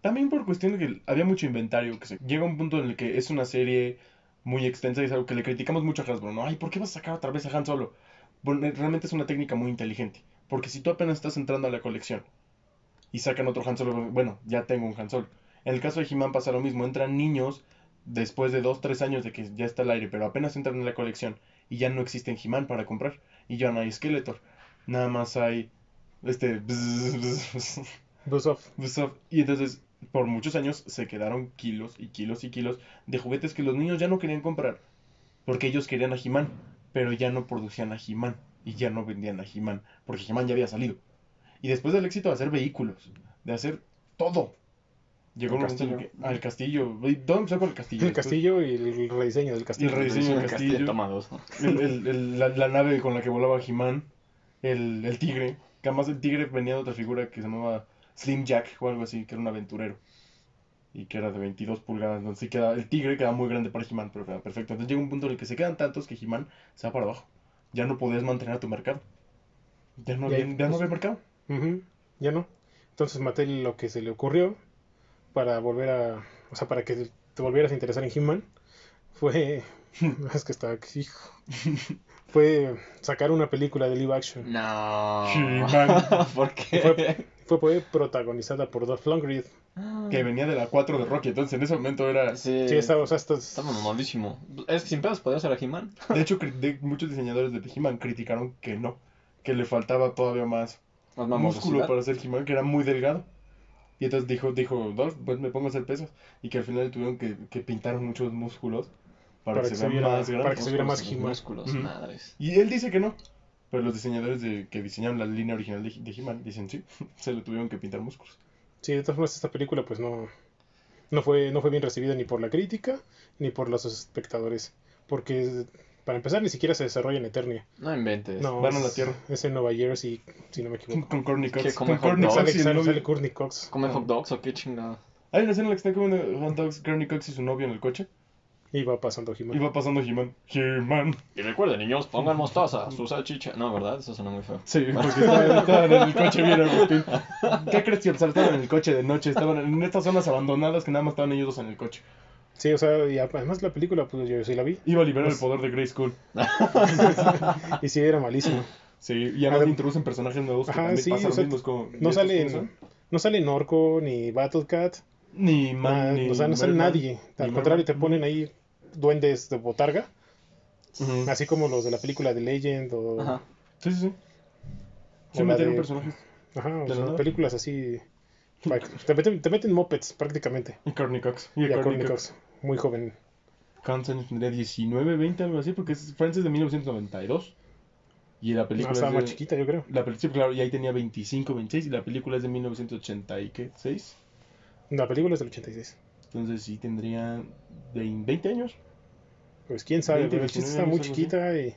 También por cuestión de que había mucho inventario, que se llega un punto en el que es una serie muy extensa y es algo que le criticamos mucho a Hasbro, ¿no? Ay, ¿por qué vas a sacar otra vez a Han Solo? Bueno, realmente es una técnica muy inteligente, porque si tú apenas estás entrando a la colección y sacan otro Han Solo, bueno, ya tengo un Han Solo. En el caso de He-Man pasa lo mismo, entran niños después de 2, 3 años de que ya está al aire, pero apenas entran en la colección y ya no existen He-Man para comprar y ya no hay Skeletor, nada más hay este... *laughs* Buzz off. Ubisoft. Y entonces, por muchos años se quedaron kilos y kilos y kilos de juguetes que los niños ya no querían comprar. Porque ellos querían a He-Man, pero ya no producían a He-Man. Y ya no vendían a He-Man, porque He-Man ya había salido. Y después del éxito de hacer vehículos, de hacer todo. Llegó El un momento en el castillo. que. Al castillo. ¿Y ¿Todo empezó con el castillo? El castillo y el rediseño del castillo. El rediseño del El castillo. Toma dos, ¿no? El- el- el- la, la nave con la que volaba He-Man, el, el tigre, que además el tigre venía de otra figura que se llamaba Slim Jack o algo así, que era un aventurero. Y que era de 22 pulgadas, entonces queda, el tigre queda muy grande para He-Man, pero queda perfecto. Entonces llega un punto en el que se quedan tantos que He-Man se va para abajo. Ya no podías mantener a tu mercado. Ya no había, ya no había mercado. Ya no. Entonces Mattel lo que se le ocurrió para volver a... O sea, para que te volvieras a interesar en He-Man fue... *laughs* es que está... hijo. Fue sacar una película de live action. No. He-Man. *laughs* ¿Por qué? Fue, fue, fue protagonizada por Dolph Lundgren. Que venía de la 4 de Rocky, entonces en ese momento era... Sí, Sí, estaba, o sea, esto es- estaba mamadísimo. Es que sin pedos podía ser a He-Man. *laughs* De hecho, de- muchos diseñadores de He-Man criticaron que no, que le faltaba todavía más Más músculo para ser He-Man, que era muy delgado. Y entonces dijo, dijo, Dolph, pues me pongo a hacer pesas. Y que al final tuvieron que, que pintar muchos músculos para, que se vean viera- más para grandes. que se viera más He-Man. músculos, madres. Y él dice que no. Pero los diseñadores de, que diseñaron la línea original de, de He-Man dicen sí, *laughs* se le tuvieron que pintar músculos. Sí, de todas formas esta película pues no, no, fue, no fue bien recibida ni por la crítica ni por los espectadores. Porque para empezar ni siquiera se desarrolla en Eternia. No inventes. No, Van a es, la Tierra. es en Nueva Jersey, si no me equivoco. con Courtney Cox. Con Courtney Cox sale, novio. sale Courtney Cox. ¿Come hot dogs o qué chingada? Hay una escena en la que están comiendo hot dogs Courtney Cox y su novio en el coche. Y va pasando He-Man. Va pasando He-Man. He-Man. Y recuerden, niños, pongan mostaza, su salchicha. No, ¿verdad? Eso suena muy feo. Sí, porque estaban, estaban en el coche bien Agustín. ¿Qué crees que estaban en el coche de noche? Estaban en estas zonas abandonadas que nada más estaban ellos dos en el coche. Sí, o sea, y además la película pues yo sí la vi. Iba a liberar Pues- el poder de Grey School. *laughs* Y sí, era malísimo. Sí, y además Adem- introducen personajes nuevos que Ajá, también sí, pasa o lo sea, mismo. Es como, ¿y No sale, no sale Norco ni Battlecat. Ni Man, nada, ni o sea, no sale nadie. Al contrario, te ponen ahí duendes de botarga. Así como los de la película de Legend o, Ajá. Sí, sí, sí. La metieron de- personajes. Ajá, o ¿De sea, nada? películas así. *laughs* Te meten, te meten mopeds prácticamente. Y Courtney Cox. Y, Y a a Courtney Courtney Cox. Cox, muy joven. ¿Cuántos años tendría? 19, 20, algo así, porque es Friends es de 1992. Y la No, película estaba es de- más chiquita, yo creo. La película, claro, y ahí tenía 25, 26, y la película es de 1980 y qué, 6. La película es del 86. Entonces sí tendría de 20 años. Pues quién sabe, 20, pero el chiste 19 está muy chiquita y.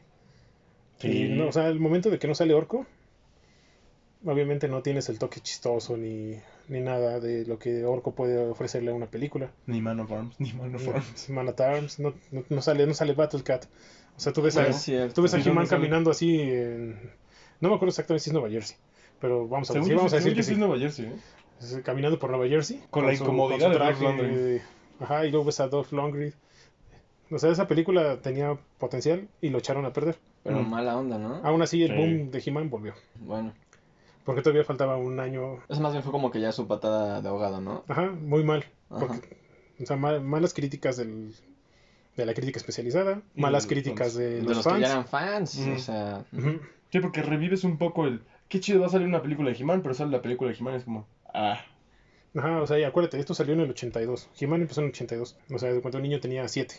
y no, o sea, el momento de que no sale Orco, obviamente no tienes el toque chistoso ni, ni nada de lo que Orco puede ofrecerle a una película. Ni Man of Arms, ni Man of Arms. *laughs* Man at Arms, no, no, no sale, no sale Battlecat. O sea, tú ves a, Bueno, tú ves a ¿Y dónde He-Man caminando así en... No me acuerdo exactamente si es Nueva Jersey, pero vamos a, decir, vamos a decir que sí. es Nueva Jersey, ¿eh? Es caminando por Nueva Jersey. Con la incomodidad de Dolph Lundgren. Ajá, y luego ves a Dolph Lundgren. O sea, esa película tenía potencial y lo echaron a perder. Pero Mm. mala onda, ¿no? Aún así, el Sí. boom de He-Man volvió. Bueno. Porque todavía faltaba un año. Eso más bien fue como que ya su patada de ahogado, ¿no? Ajá, muy mal. Ajá. Porque, o sea, mal- malas críticas del, de la crítica especializada, malas críticas de, De los, los fans. que ya eran fans. O sea. Sí, porque revives un poco el... Qué chido va a salir una película de He-Man, pero sale la película de He-Man es como... Ah, Ajá, o sea, y acuérdate, esto salió en el 82. He-Man empezó en el 82. O sea, cuando un niño tenía 7.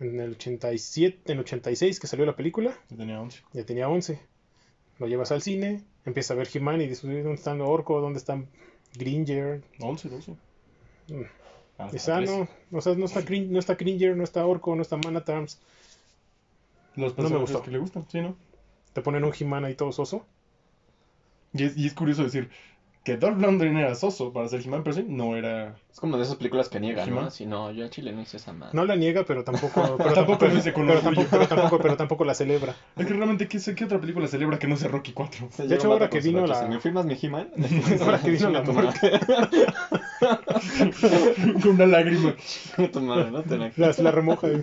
En el 87, en el 86 que salió la película, Yo tenía 11. ya tenía 11. Lo llevas al cine, empieza a ver He-Man y dices, "Uy, ¿dónde están Orco? ¿Dónde están Gringer? 11, 12. Mm. Ah, Dices, 13. no, o sea, no está, Grin- no está Gringer, no está Orco, no está Manatarms. Los no me gustó. que le gustan, sí, ¿no? Te ponen un He-Man ahí todo soso. Y es, y es curioso decir que Dolph Lundgren era soso para ser He-Man, pero sí, no era... Es como de esas películas que niegan, ¿no? Así, no, yo a Chile no hice esa madre. No la niega, pero tampoco, *laughs* pero Tampoco pero- lo dice con pero orgullo. tampoco, pero tampoco, pero tampoco la celebra. Es que realmente, ¿qué, qué otra película celebra que no sea Rocky 4? Se De hecho, ahora que vino la- ¿Me firmas mi He-Man? *laughs* *laughs* Ahora que vino la muerte. Con una lágrima. tu madre, no te la- La, la remoja. De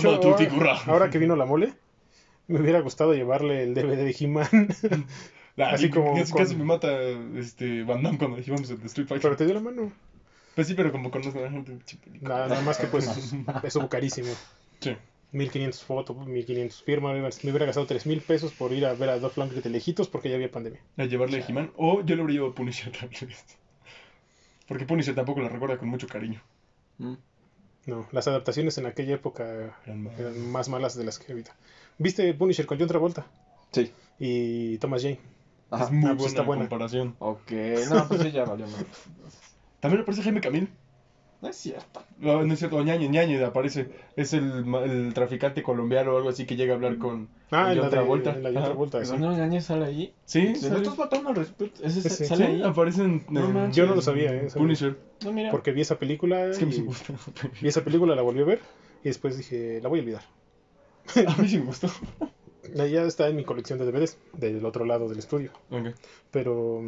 Toma tu ahora, figura. ahora que vino la mole, me hubiera gustado llevarle el DVD de He-Man. Así y como Casi, con- casi me mata este, Van Damme cuando íbamos a Street Fighter. pero te dio la mano. Pues sí, pero como conozco a la gente. Nada, nada más que pues *laughs* eso carísimo. Sí. 1500 fotos, 1500 firmas. Me hubiera gastado 3000 pesos por ir a ver a Dolph Lundgren de lejitos porque ya había pandemia. A llevarle a He-Man. O yo le habría llevado a Punisher *laughs* también. Porque Punisher tampoco la recuerda con mucho cariño. Mm. No, las adaptaciones en aquella época Eran más- eran más malas de las que ahorita. ¿Viste Punisher con John Travolta? Sí. Y Thomas Jane. Ajá. Es muy Ah, pues buena está buena. comparación. Ok, no, pues sí, ya valió madre. *laughs* También aparece Jaime Camil. No es cierto. No, no es cierto, Ñañez, Ñañez aparece. Es el, el traficante colombiano o algo así que llega a hablar con, Ah, en la John de Travolta. en la Ajá. Travolta. sí. ¿No engañes sale ahí? Sí, sale. no estás faltando al respeto. Ese Sí, sale Sí, ahí. aparece en, No en. Yo no lo sabía, ¿eh? Punisher. No, mira. Porque vi esa película Es que me gusta. y esa película la volví a ver y después dije, la voy a olvidar. *laughs* A mí sí me gustó. *laughs* Ya está en mi colección de DVDs del otro lado del estudio, pero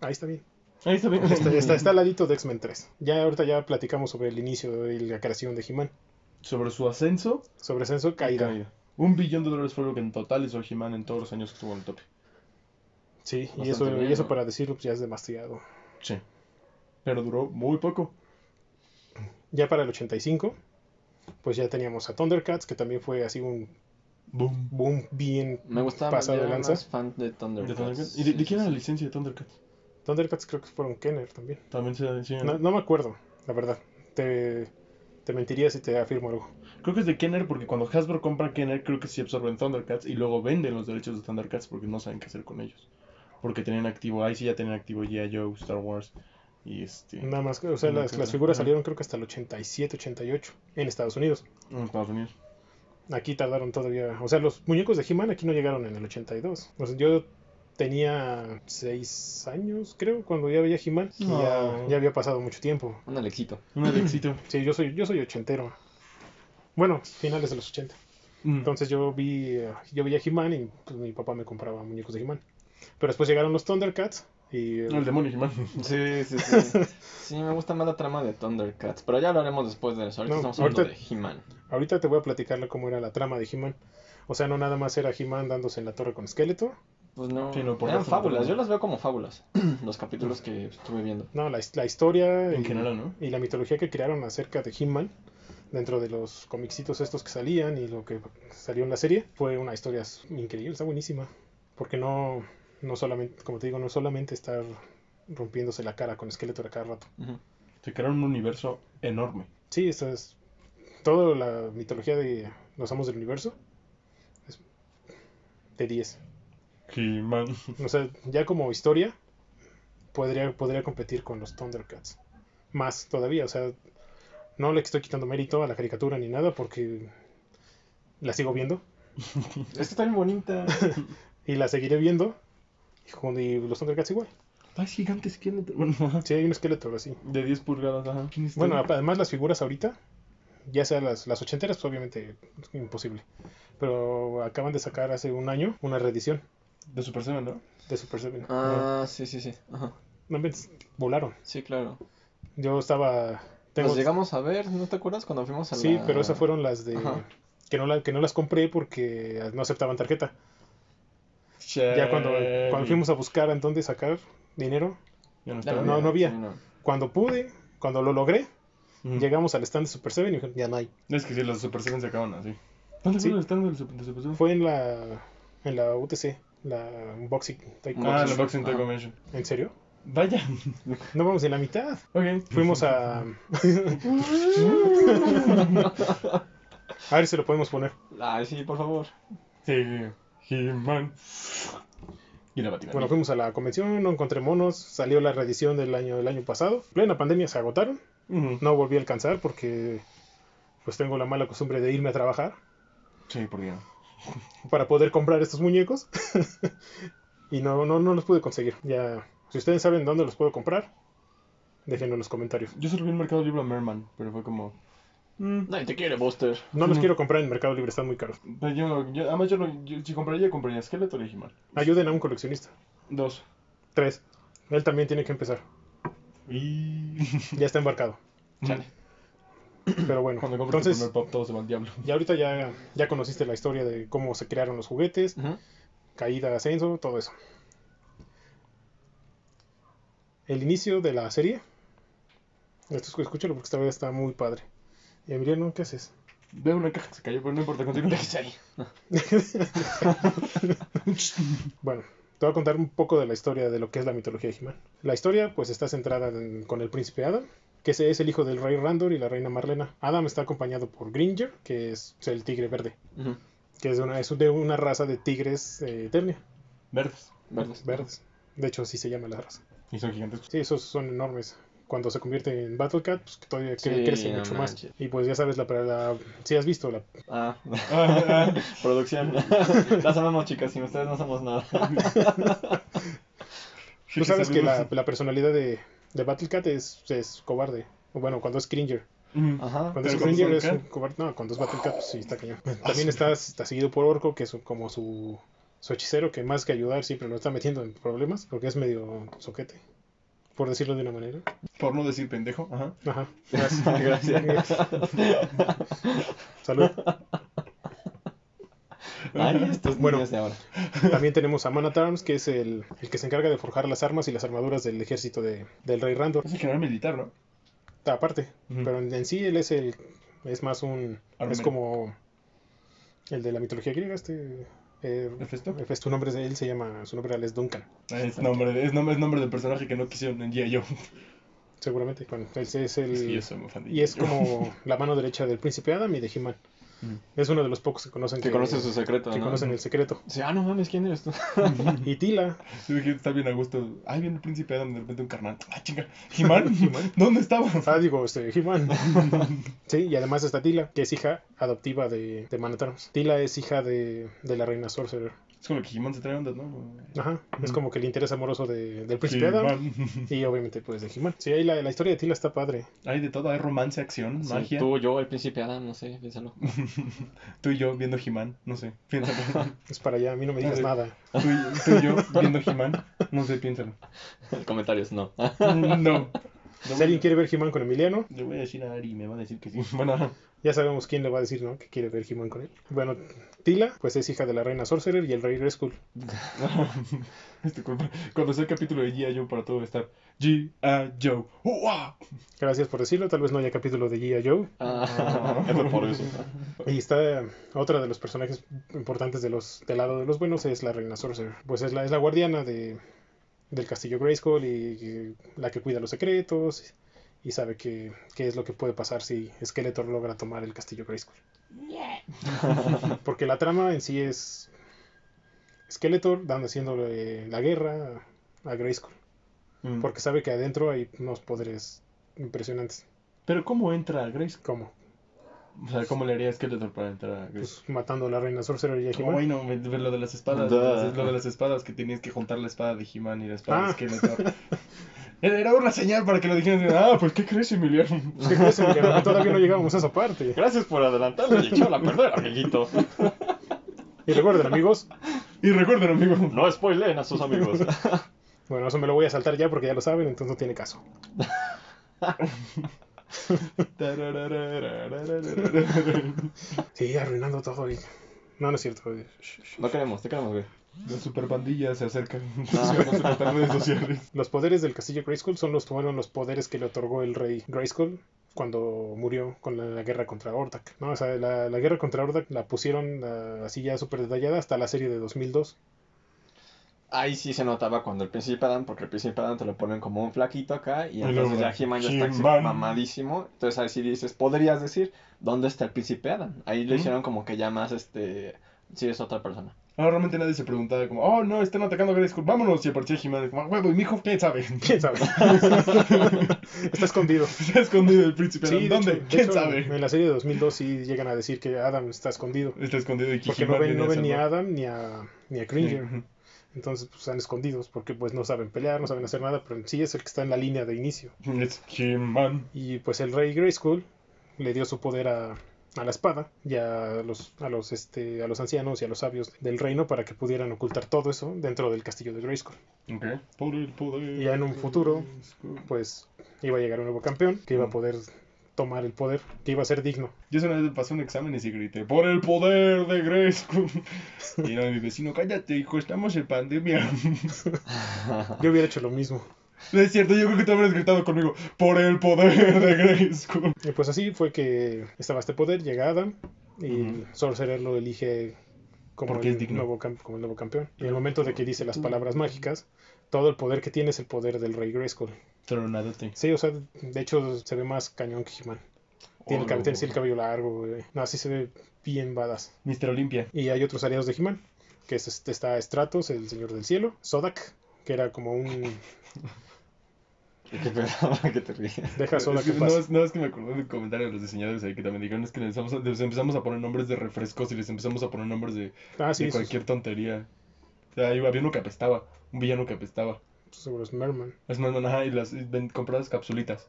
ahí está bien. Ahí está bien. Está, está, está al ladito de X-Men 3. Ya ahorita ya platicamos sobre el inicio y la creación de He-Man. Sobre su ascenso. Sobre ascenso, caída. caída. Un billón de dólares fue lo que en total hizo He-Man en todos los años que estuvo en el tope. Sí, y eso, bien, y eso ¿no? para decirlo pues, ya es demasiado. Sí. Pero duró muy poco. Ya para el 85, pues ya teníamos a Thundercats, que también fue así un Boom. boom bien Me gustaba pasado de lanza. más fan de ¿De Thundercats. Thundercats? ¿Y de, de quién era la licencia de Thundercats? Thundercats creo que fueron Kenner también. También se decía. No, no me acuerdo, la verdad. Te, te mentiría si te afirmo algo. Creo que es de Kenner porque cuando Hasbro compra Kenner creo que sí absorben Thundercats y luego venden los derechos de Thundercats porque no saben qué hacer con ellos. Porque tenían activo, ahí sí ya tenían activo G.I. Joe, Star Wars y este... Nada más, o sea, las, las figuras salieron creo que hasta el 87, 88 en Estados Unidos. En Estados Unidos. Aquí tardaron todavía, o sea, los muñecos de He-Man aquí no llegaron en el 82. O sea, yo tenía 6 años, creo, cuando ya veía He-Man No. ya, ya había pasado mucho tiempo. Un Alexito. Un éxito. *clears throat* Sí, yo soy, yo soy ochentero. Bueno, finales de los 80. Entonces yo vi, eh, yo veía He-Man y pues, mi papá me compraba muñecos de He-Man. Pero después llegaron los Thundercats y eh, el demonio He-Man. *laughs* Sí, sí, sí. *laughs* Sí, me gusta más la trama de Thundercats. Pero ya lo haremos después de eso. Ahorita No, estamos hablando ahorita- de He-Man. ahorita te voy a platicar cómo era la trama de He-Man. O sea, no nada más era He-Man dándose en la torre con esqueleto. Pues no. Sí, no, por eran fábulas. Yo las veo como fábulas. *clears throat* Los capítulos que estuve viendo. No, la, la historia En y, general, ¿no? y la mitología que crearon acerca de He-Man dentro de los comicitos estos que salían y lo que salió en la serie fue una historia increíble, está buenísima. Porque no, no solamente, como te digo, no solamente estar rompiéndose la cara con esqueleto a cada rato. Se crearon un universo enorme. Sí, esto es toda la mitología de los amos del universo. Es de 10. He-Man. O sea, ya como historia podría, podría competir con los Thundercats. Más todavía, o sea, no le estoy quitando mérito a la caricatura ni nada porque la sigo viendo *laughs* está bien bonita. *laughs* y la seguiré viendo. Y los Thundercats igual. Ah, es gigante esqueleto. Bueno. Sí, hay un esqueleto así. De 10 pulgadas, ajá. ¿Quién es Bueno, este? además las figuras ahorita, ya sea las, las ochenteras, pues obviamente es imposible. Pero acaban de sacar hace un año una reedición De Super Seven, ¿no? de Super Seven. Ah, sí, sí, sí. Ajá. No volaron. Sí, claro. Yo estaba... tengo- Nos llegamos a ver, ¿no te acuerdas cuando fuimos a Sí, la- pero esas fueron las de... Ajá. Que no, la, que no las compré porque no aceptaban tarjeta. Ya cuando, cuando fuimos a buscar en dónde sacar dinero, no no, no había. sí, no. cuando pude, cuando lo logré, llegamos al stand de Super Seven y dijeron, ya no hay. Es que sí, los Super Seven se acaban así. ¿Dónde Sí. fue el stand Super, de Super Seven? Fue en la, en la UTC, la Unboxing. Taekwondo. Ah, Boxing. la Boxing Toy Ajá. Convention. ¿En serio? Vaya. No vamos en la mitad. Ok. Fuimos a. *laughs* *laughs* a ver si lo podemos poner. Ay, sí, por favor. Sí, He-Man. Y la Batimani. Bueno, fuimos a la convención, no encontré monos, salió la reedición del año del año pasado. En plena pandemia se agotaron. No volví a alcanzar porque pues tengo la mala costumbre de irme a trabajar Sí, por Dios. para poder comprar estos muñecos. *laughs* y no, no, no los pude conseguir. Ya, si ustedes saben dónde los puedo comprar, déjenlo en los comentarios. Yo solo vi en Mercado Libre a Merman, pero fue como. Mm, Nadie te quiere, Buster. No los Ujú. quiero comprar en Mercado Libre, están muy caros. Pero yo, yo- además, yo, no- yo- si compraría, compraría Skeletor y He-Man. Ayuden a un coleccionista. Dos. Tres. Él también tiene que empezar. Y. *laughs* Ya está embarcado. Chale. Pero bueno, Cuando entonces el primer pop, todo se va al diablo. ya ahorita ya, ya conociste la historia de cómo se crearon los juguetes, caída, ascenso, todo eso. El inicio de la serie. Esto escúchalo porque esta vez está muy padre. Y Emiliano, ¿qué haces? Veo una caja que se cayó, pero no importa, continúa. Ahí. *laughs* Bueno, te voy a contar un poco de la historia de lo que es la mitología de He-Man. La historia pues está centrada en- con el príncipe Adam, que ese es el hijo del rey Randor y la reina Marlena. Adam está acompañado por Gringer, que es el tigre verde, que es de una, es de una raza de tigres eh, Eternia, Verdes. Verdes. verdes. De hecho, así se llama la raza. Y son gigantescos. Sí, esos son enormes. Cuando se convierte en Battle Cat, pues que todavía cre- Sí, crece no mucho más. Y pues ya sabes, la, la, si has visto la... Ah, Ah, *laughs* *laughs* producción. *laughs* Las amamos, chicas, sin ustedes no somos nada. Tú sabes que la, la personalidad de, de Battle Cat es, es cobarde. O Bueno, cuando es Cringer. Ajá. Cuando es Cringer es un cobarde. No, cuando es Battle Cat, pues sí, está cañón. También está, está seguido por Orco, que es como su, su hechicero, que más que ayudar siempre lo está metiendo en problemas, porque es medio soquete, por decirlo de una manera. Por no decir pendejo. Ajá. Ajá. *laughs* Gracias. Salud. Ay, estos Bueno. niños de ahora. También tenemos a Man at Arms, que es el, el que se encarga de forjar las armas y las armaduras del ejército de, del rey Randor. Es el general militar, ¿no? Aparte, pero en, en sí él es el es más un es como el de la mitología griega este eh. Hefesto, su nombre es él se llama su nombre real es Duncan Es nombre, es nombre, es nombre del personaje que no quisieron en G.I. Joe. seguramente bueno él es el que yo soy muy fan de y es como la mano derecha del príncipe Adam y de He-Man. Es uno de los pocos que conocen Que conoce su secreto, que ¿no? conocen el secreto Sí, ah, no mames, ¿quién eres tú? *laughs* y Tila Sí, está bien a gusto. Ay, viene el príncipe Adam, de repente un carnal. Ah, chinga. He-Man. *laughs* ¿Dónde estaba? ah digo este He-Man *laughs* sí y además está Tila que es hija adoptiva de, de Man at Arms Tila es hija de, de la reina Sorcerer Es como que He-Man se trae ondas, ¿no? Ajá, es Ujú. como que el interés amoroso de, del príncipe Adam y obviamente pues de He-Man. Sí, ahí la, la historia de Tila está padre. Hay de todo, hay romance, acción, Sí, magia. Tú, yo, el príncipe Adam, no sé, piénsalo. *laughs* Tú y yo viendo He-Man, no sé, piénsalo. *laughs* Es para allá, a mí no me digas nada. Tú y, tú y yo viendo He-Man, no sé, piénsalo. *laughs* Comentarios, no. No. no Si alguien quiere ver He-Man con Emiliano, Le voy a decir a Ari y me va a decir que sí. Bueno, ya sabemos quién le va a decir, ¿no? Que quiere ver He-Man con él. Bueno, Tila, pues es hija de la reina Sorcerer y el rey Grayskull. *laughs* cuando sea el capítulo de G.I. Joe para todo estar G.I. Joe. ¡Uah! Gracias por decirlo, tal vez no haya capítulo de G.I. Joe. Ah, *laughs* es por eso. Y está otra de los personajes importantes de los, del lado de los buenos es la reina Sorcerer. Pues es la, es la guardiana de, del castillo Grayskull y, y la que cuida los secretos y sabe qué qué es lo que puede pasar si Skeletor logra tomar el castillo Grayskull. *laughs* Porque la trama en sí es Skeletor dando haciéndole la guerra a, Grayskull. Mm. Porque sabe que adentro hay unos poderes impresionantes. Pero ¿cómo entra Grace? Como O sea, ¿cómo le haría Skeletor para entrar a Grace? pues, matando a la reina Sorcerer y a He-Man. Ay, no, me- lo de las espadas. Lo de las espadas que tenías que juntar la espada de He-Man y la espada Ah. de Skeletor. *laughs* Era era una señal para que lo dijeran. Ah, pues ¿qué crees, Emiliano? Pues, ¿qué crees, Emiliano? *laughs* Todavía no llegamos a esa parte. Gracias por adelantarme y echarla a perder, amiguito. Y recuerden, amigos, Y recuerden, amigo. No spoileen a sus amigos. *laughs* bueno, eso me lo voy a saltar ya porque ya lo saben, entonces no tiene caso. *laughs* Sí, arruinando todo. y- No, no es cierto. No queremos, te queremos, güey. La super pandilla se acerca. *laughs* Ah. Redes sociales. Los poderes del castillo Grayskull son los, fueron los poderes que le otorgó el rey Grayskull cuando murió con la, la guerra contra Ordak. ¿no? O sea, la, la guerra contra Ordak la pusieron así ya súper detallada hasta la serie de 2002. Ahí sí se notaba cuando el príncipe Adam, porque el príncipe Adam te lo ponen como un flaquito acá, y entonces ya He-Man ya está He-Man. mamadísimo. Entonces ahí sí dices, podrías decir, ¿dónde está el príncipe Adam? Ahí lo Ujú. hicieron como que ya más, este, sí es otra persona. Ahora realmente nadie se preguntaba como, oh no, están atacando a Grayskull, vámonos. Y aparecía He-Man, como, "Ah, huevo, y mi hijo, ¿quién sabe? ¿Quién sabe? *laughs* Está escondido. Está escondido el príncipe Sí, Adam. de ¿Dónde? hecho- de ¿Quién hecho, sabe? En la serie de 2002 sí llegan a decir que Adam está escondido. Está escondido y que Porque no ven, no ven ni a. Adam ni a, ni a Cringer. Entonces pues están escondidos porque pues no saben pelear, no saben hacer nada, pero en sí es el que está en la línea de inicio. Es He-Man. Y pues el rey Grayskull le dio su poder a, a la espada y a los, a, los, este, a los ancianos y a los sabios del reino para que pudieran ocultar todo eso dentro del castillo de Grayskull. Ok. Por el poder. Y ya en un futuro, Pues iba a llegar un nuevo campeón que iba a poder tomar el poder, que iba a ser digno. Yo una vez pasé un examen y sí grité, por el poder de Grayskull. *laughs* Y era mi vecino, cállate, hijo, estamos en pandemia. *laughs* Yo hubiera hecho lo mismo. No es cierto, yo creo que tú habrías gritado conmigo, por el poder de Grayskull. Y pues así fue que estaba este poder, llega Adam y Ujú. Sorcerer lo elige como el, es digno. nuevo, cam- como el nuevo campeón. Y en el momento de que dice las palabras mágicas, todo el poder que tiene es el poder del rey Grayskull. Tronándote. Sí, o sea, de hecho se ve más cañón que He-Man. Tiene, el, Oh, no. tiene sí el cabello largo, güey. No, así se ve bien badass. Mr. Olympia. Y hay otros aliados de He-Man, que es, este, está Stratos, el señor del cielo, Sodak, que era como un... *laughs* ¿Qué pedo? *laughs* ¿Qué te ríes? Deja a Es Sodak que- en no, es, no, es que me acordé del comentario de los diseñadores ahí que también dijeron, es que les empezamos, a, les empezamos a poner nombres de refrescos y les empezamos a poner nombres de, Ah, sí, de cualquier tontería. O sea, había uno que apestaba, un villano que apestaba. seguro es Merman. Es más, ajá, y las y ven- comprabas capsulitas.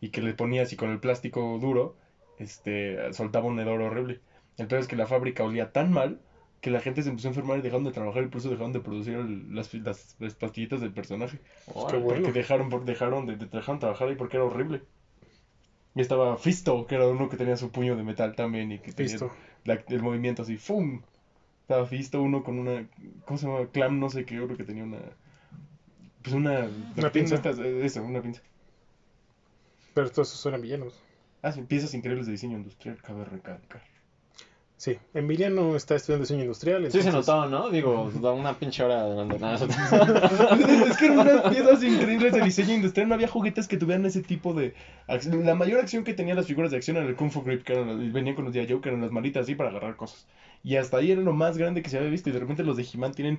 Y que le ponías y con el plástico duro, este, soltaba un hedor horrible. El peor es que la fábrica olía tan mal que la gente se empezó a enfermar y dejaron de trabajar y por eso dejaron de producir el- las, las, las pastillitas del personaje. Qué bueno. Porque dejaron, por- dejaron de, de- dejaron trabajar ahí porque era horrible. Y estaba Fisto, que era uno que tenía su puño de metal también y que tenía la- el movimiento así, ¡fum! Estaba Fisto, uno con una, ¿cómo se llama? Clam, no sé qué, uno que tenía una, pues una, Una pinza. estas- eh, eso, una pinza. Pero todos esos eran villanos. Ah, sí, piezas increíbles de diseño industrial, cabe recalcar. Sí, Emiliano está estudiando diseño industrial. Sí se notó, ¿no? Digo, da una pinche hora de nada. *laughs* es que eran unas piezas increíbles de diseño industrial. No había juguetes que tuvieran ese tipo de acción. La mayor acción que tenían las figuras de acción era el Kung Fu Grip, que eran venían con los. Joe, que eran las manitas así para agarrar cosas. Y hasta ahí era lo más grande que se había visto. Y de repente los de He-Man tienen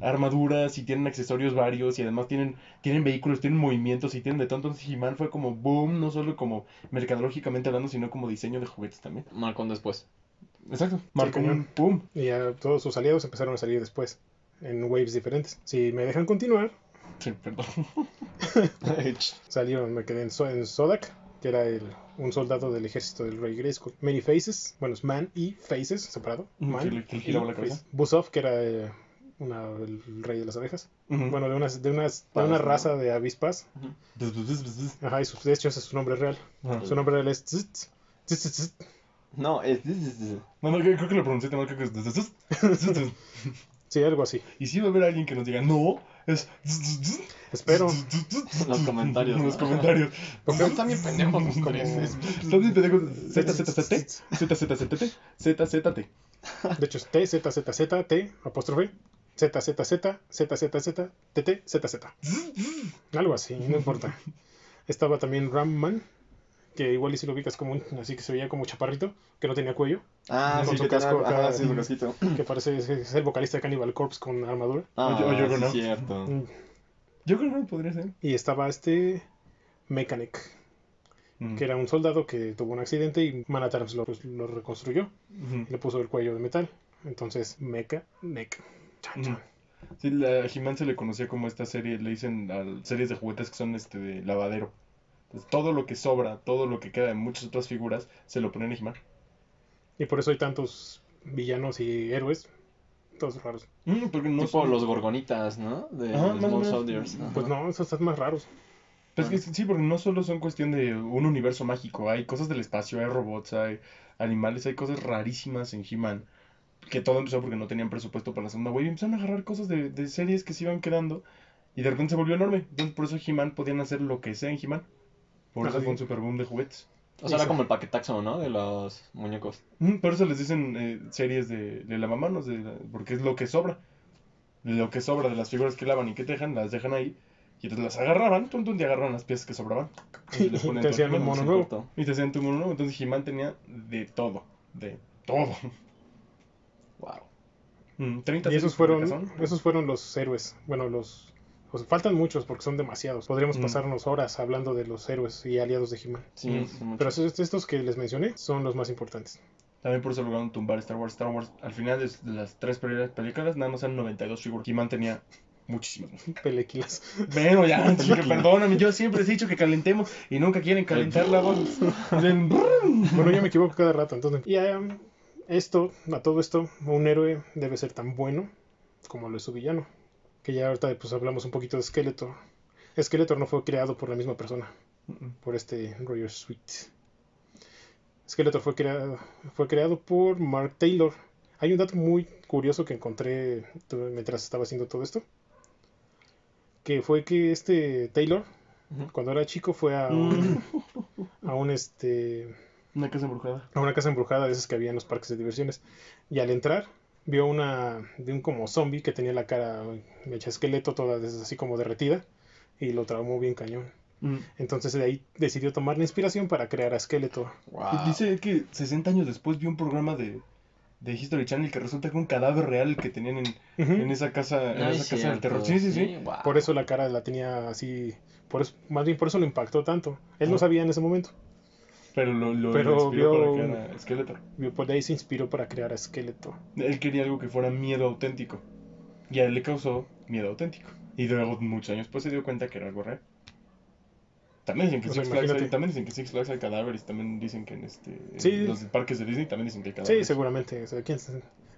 armaduras y tienen accesorios varios. Y además tienen, tienen vehículos, tienen movimientos y tienen de todo. Entonces He-Man fue como boom, no solo como mercadológicamente hablando, sino como diseño de juguetes también. Marcón después. Exacto. Marcó cañón. un boom. Y ya todos sus aliados empezaron a salir después, en waves diferentes. Si me dejan continuar, Sí, perdón. *laughs* salieron, me quedé en, So- en Sodak, que era el, un soldado del ejército del rey Grayskull. Many Faces, bueno, es Man y Faces, separado. Man que le- que le giraba y la cabeza. Face. Buzov, que era eh, una, el rey de las abejas. Ujú. Bueno, de, unas, de, unas, de una raza de avispas. Ajá, y su- de hecho ese es su nombre real. Ajá. Su nombre real es... Tzz, tzz, tzz. No, es... No, no, creo creo que lo pronunciaste mal, creo que es... Sí, algo así. Y si va a haber alguien que nos diga, no, es... Espero. Los comentarios, En los ¿no? comentarios. Porque están bien pendejos los tres. Están bien pendejos. ZZZT, ZZZT, ZZT. De hecho es T, Z, Z, Z, T, apóstrofe, Z, Z, Z, Z, Z, Z, T, T, Z, Z. Algo así, no importa. Estaba también Ramman, que igual y si lo ubicas como un, así que se veía como chaparrito, que no tenía cuello, Ah, Con sí, su que casco casco. acá. Ajá, sí, su casquito. *clears throat* que parece es, el vocalista de Cannibal Corpse con armadura. Ah, Oye, oye, sí, ¿no? cierto. Mm, Yo creo que no podría ser. Y estaba este Mechanic, Mm. que era un soldado que tuvo un accidente y Manatarms lo, pues, lo reconstruyó y le puso el cuello de metal. Entonces. Chan, chan. Ujú. Sí, la He-Man se le conocía como esta serie, le dicen a series de juguetes que son este de lavadero. Entonces, todo lo que sobra, todo lo que queda de muchas otras figuras, se lo ponen a He-Man. Y por eso hay tantos villanos y héroes, todos raros. Mm, porque no tipo son- los gorgonitas, ¿no? De Ajá, los Small. Soldiers. Ajá. Pues no, esos están más raros. Pues que sí, porque no solo son cuestión de un universo mágico, hay cosas del espacio, hay robots, hay animales, hay cosas rarísimas en He-Man. Que todo empezó porque no tenían presupuesto para la segunda wave y empezaron a agarrar cosas de, de series que se iban quedando y de repente se volvió enorme. Entonces por eso He-Man podían hacer lo que sea en He-Man. Por Ajá, eso sí. fue un super boom de juguetes. O sea, era como el paquetaxo, ¿no? De los muñecos. Mm, Por eso les dicen eh, series de, de lavamanos, de la- porque es lo que sobra. lo que sobra de las figuras que lavan y que tejan, las dejan ahí. Y entonces las agarraban, tum, y agarraban las piezas que sobraban. Y *laughs* les ponían Te todo hacían un mono nuevo. corto. Y te hacían tu mono nuevo. Entonces He-Man tenía de todo. De todo. Wow. Mm, 30 Y esos series fueron, esos fueron los héroes. Bueno, los, los- faltan muchos porque son demasiados. Podríamos Mm. pasarnos horas hablando de los héroes y aliados de He-Man. Sí, Mm. sí. Pero estos, estos que les mencioné son los más importantes. También por eso lograron tumbar Star Wars. Star Wars, al final de las tres primeras películas, nada más eran 92 figuras. He-Man tenía muchísimas. *laughs* Pelequilas. Bueno, ya, perdóname. Yo siempre he dicho que calentemos y nunca quieren calentar la voz. *laughs* Bueno, yo me equivoco cada rato. Entonces, y um, esto, a todo esto, un héroe debe ser tan bueno como lo es su villano. Que ya ahorita pues hablamos un poquito de Skeletor. Skeletor no fue creado por la misma persona, por este Roger Sweet. Skeletor fue creado, fue creado por Mark Taylor. Hay un dato muy curioso que encontré mientras estaba haciendo todo esto. Que fue que este Taylor, cuando era chico, fue a un, *laughs* a un este Una casa embrujada. a una casa embrujada de esas que había en los parques de diversiones. Y al entrar, vio una de un como zombie que tenía la cara hecha esqueleto, toda así como derretida, y lo traumó bien cañón. Mm. Entonces de ahí decidió tomar la inspiración para crear a Skeletor. Wow. Dice que 60 años después vio un programa de, de History Channel que resulta que un cadáver real que tenían en, en esa casa, en No, esa es casa del terror. Sí, sí, sí. wow. Por eso la cara la tenía así, por eso, más bien por eso lo impactó tanto. Él no sabía en ese momento. Pero lo, lo, Pero inspiró vio para crear a Skeletor. Vio- Por ahí se inspiró para crear a Skeletor. Él quería algo que fuera miedo auténtico. Y a él le causó miedo auténtico. Y luego, muchos años después, se dio cuenta que era algo real. También dicen que, O sea, Six Flags hay, también dicen que Six Flags hay cadáveres. También dicen que en este, Sí. los parques de Disney también dicen que hay Sí, cadáveres. seguramente. O sea, ¿quién,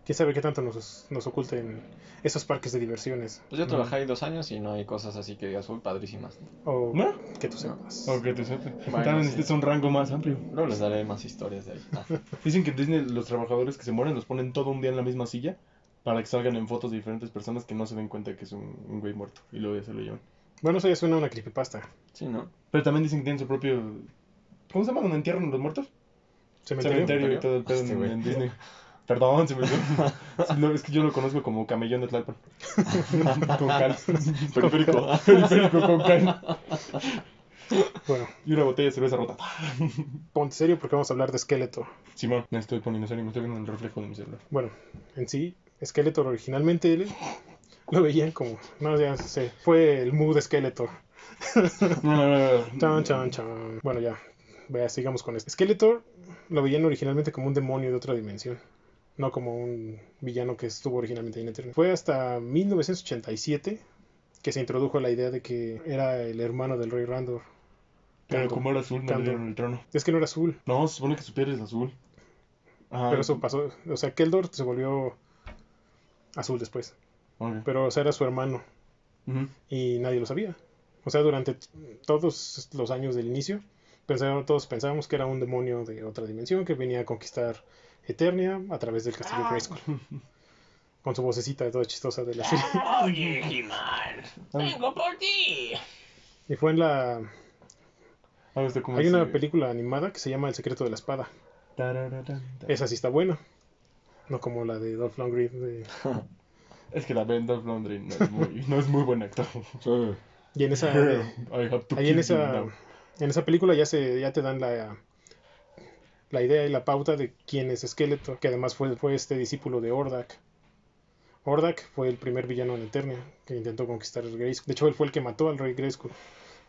quién sabe qué tanto nos, nos oculten esos parques de diversiones? Pues yo trabajé ahí dos años y no hay cosas así que digas, uy, padrísimas. O ¿No? que tú sepas. Ok, te sepa. Bueno, También sí. este es un rango más amplio. Luego les daré más historias de ahí. Ah, *laughs* Dicen que en Disney los trabajadores que se mueren los ponen todo un día en la misma silla para que salgan en fotos de diferentes personas que no se den cuenta que es un, un güey muerto y luego ya se lo llevan. Bueno, eso ya suena a una creepypasta. sí, ¿no? Pero también dicen que tienen su propio... ¿Cómo se llama cuando entierran los muertos? Cementerio. Cementerio y todo el pedo Este en, en Disney. *laughs* Perdón, se me no, es que yo lo conozco como camellón de Tlalpan. *laughs* con cal. *laughs* Periférico. Periférico con cal. Bueno, Y una botella de cerveza rota. ponte serio porque vamos a hablar de Skeletor. Simón, me estoy poniendo serio, me estoy viendo en el reflejo de mi celular. Bueno, en sí, Skeletor originalmente él- lo veían como. No, ya sé. Fue el mood. No, no, no, no. Chan, chan, chan. Bueno, ya. Vea, sigamos con esto. Skeletor lo veían originalmente como un demonio de otra dimensión. No como un villano que estuvo originalmente en Eternia. Fue hasta 1987 que se introdujo la idea de que era el hermano del rey Randor. Pero como era azul, no le dieron el trono. Es que no era azul, No, se supone que su piel es azul. Ajá. pero eso pasó. O sea, Keldor se volvió azul después. Pero, o sea, era su hermano. Y nadie lo sabía. O sea, durante todos los años del inicio, pensaron, todos pensábamos que era un demonio de otra dimensión que venía a conquistar Eternia a través del castillo Grayskull. *laughs* Con su vocecita toda chistosa de la serie. *laughs* Oye, He-Man, vengo por ti. Y fue en la... Ah, este Hay una película animada que se llama El secreto de la espada. Esa sí está buena. No como la de Dolph Lundgren. de- *laughs* Es que la Ben Dolph Lundgren no es muy, no es muy buen actor. Y en esa... I have to Ahí en esa, en esa película ya se ya te dan la, la idea y la pauta de quién es Skeletor, que además fue, fue este discípulo de Ordak. Ordak fue el primer villano en Eternia que intentó conquistar el Grayskull. De hecho, él fue el que mató al rey Grayskull.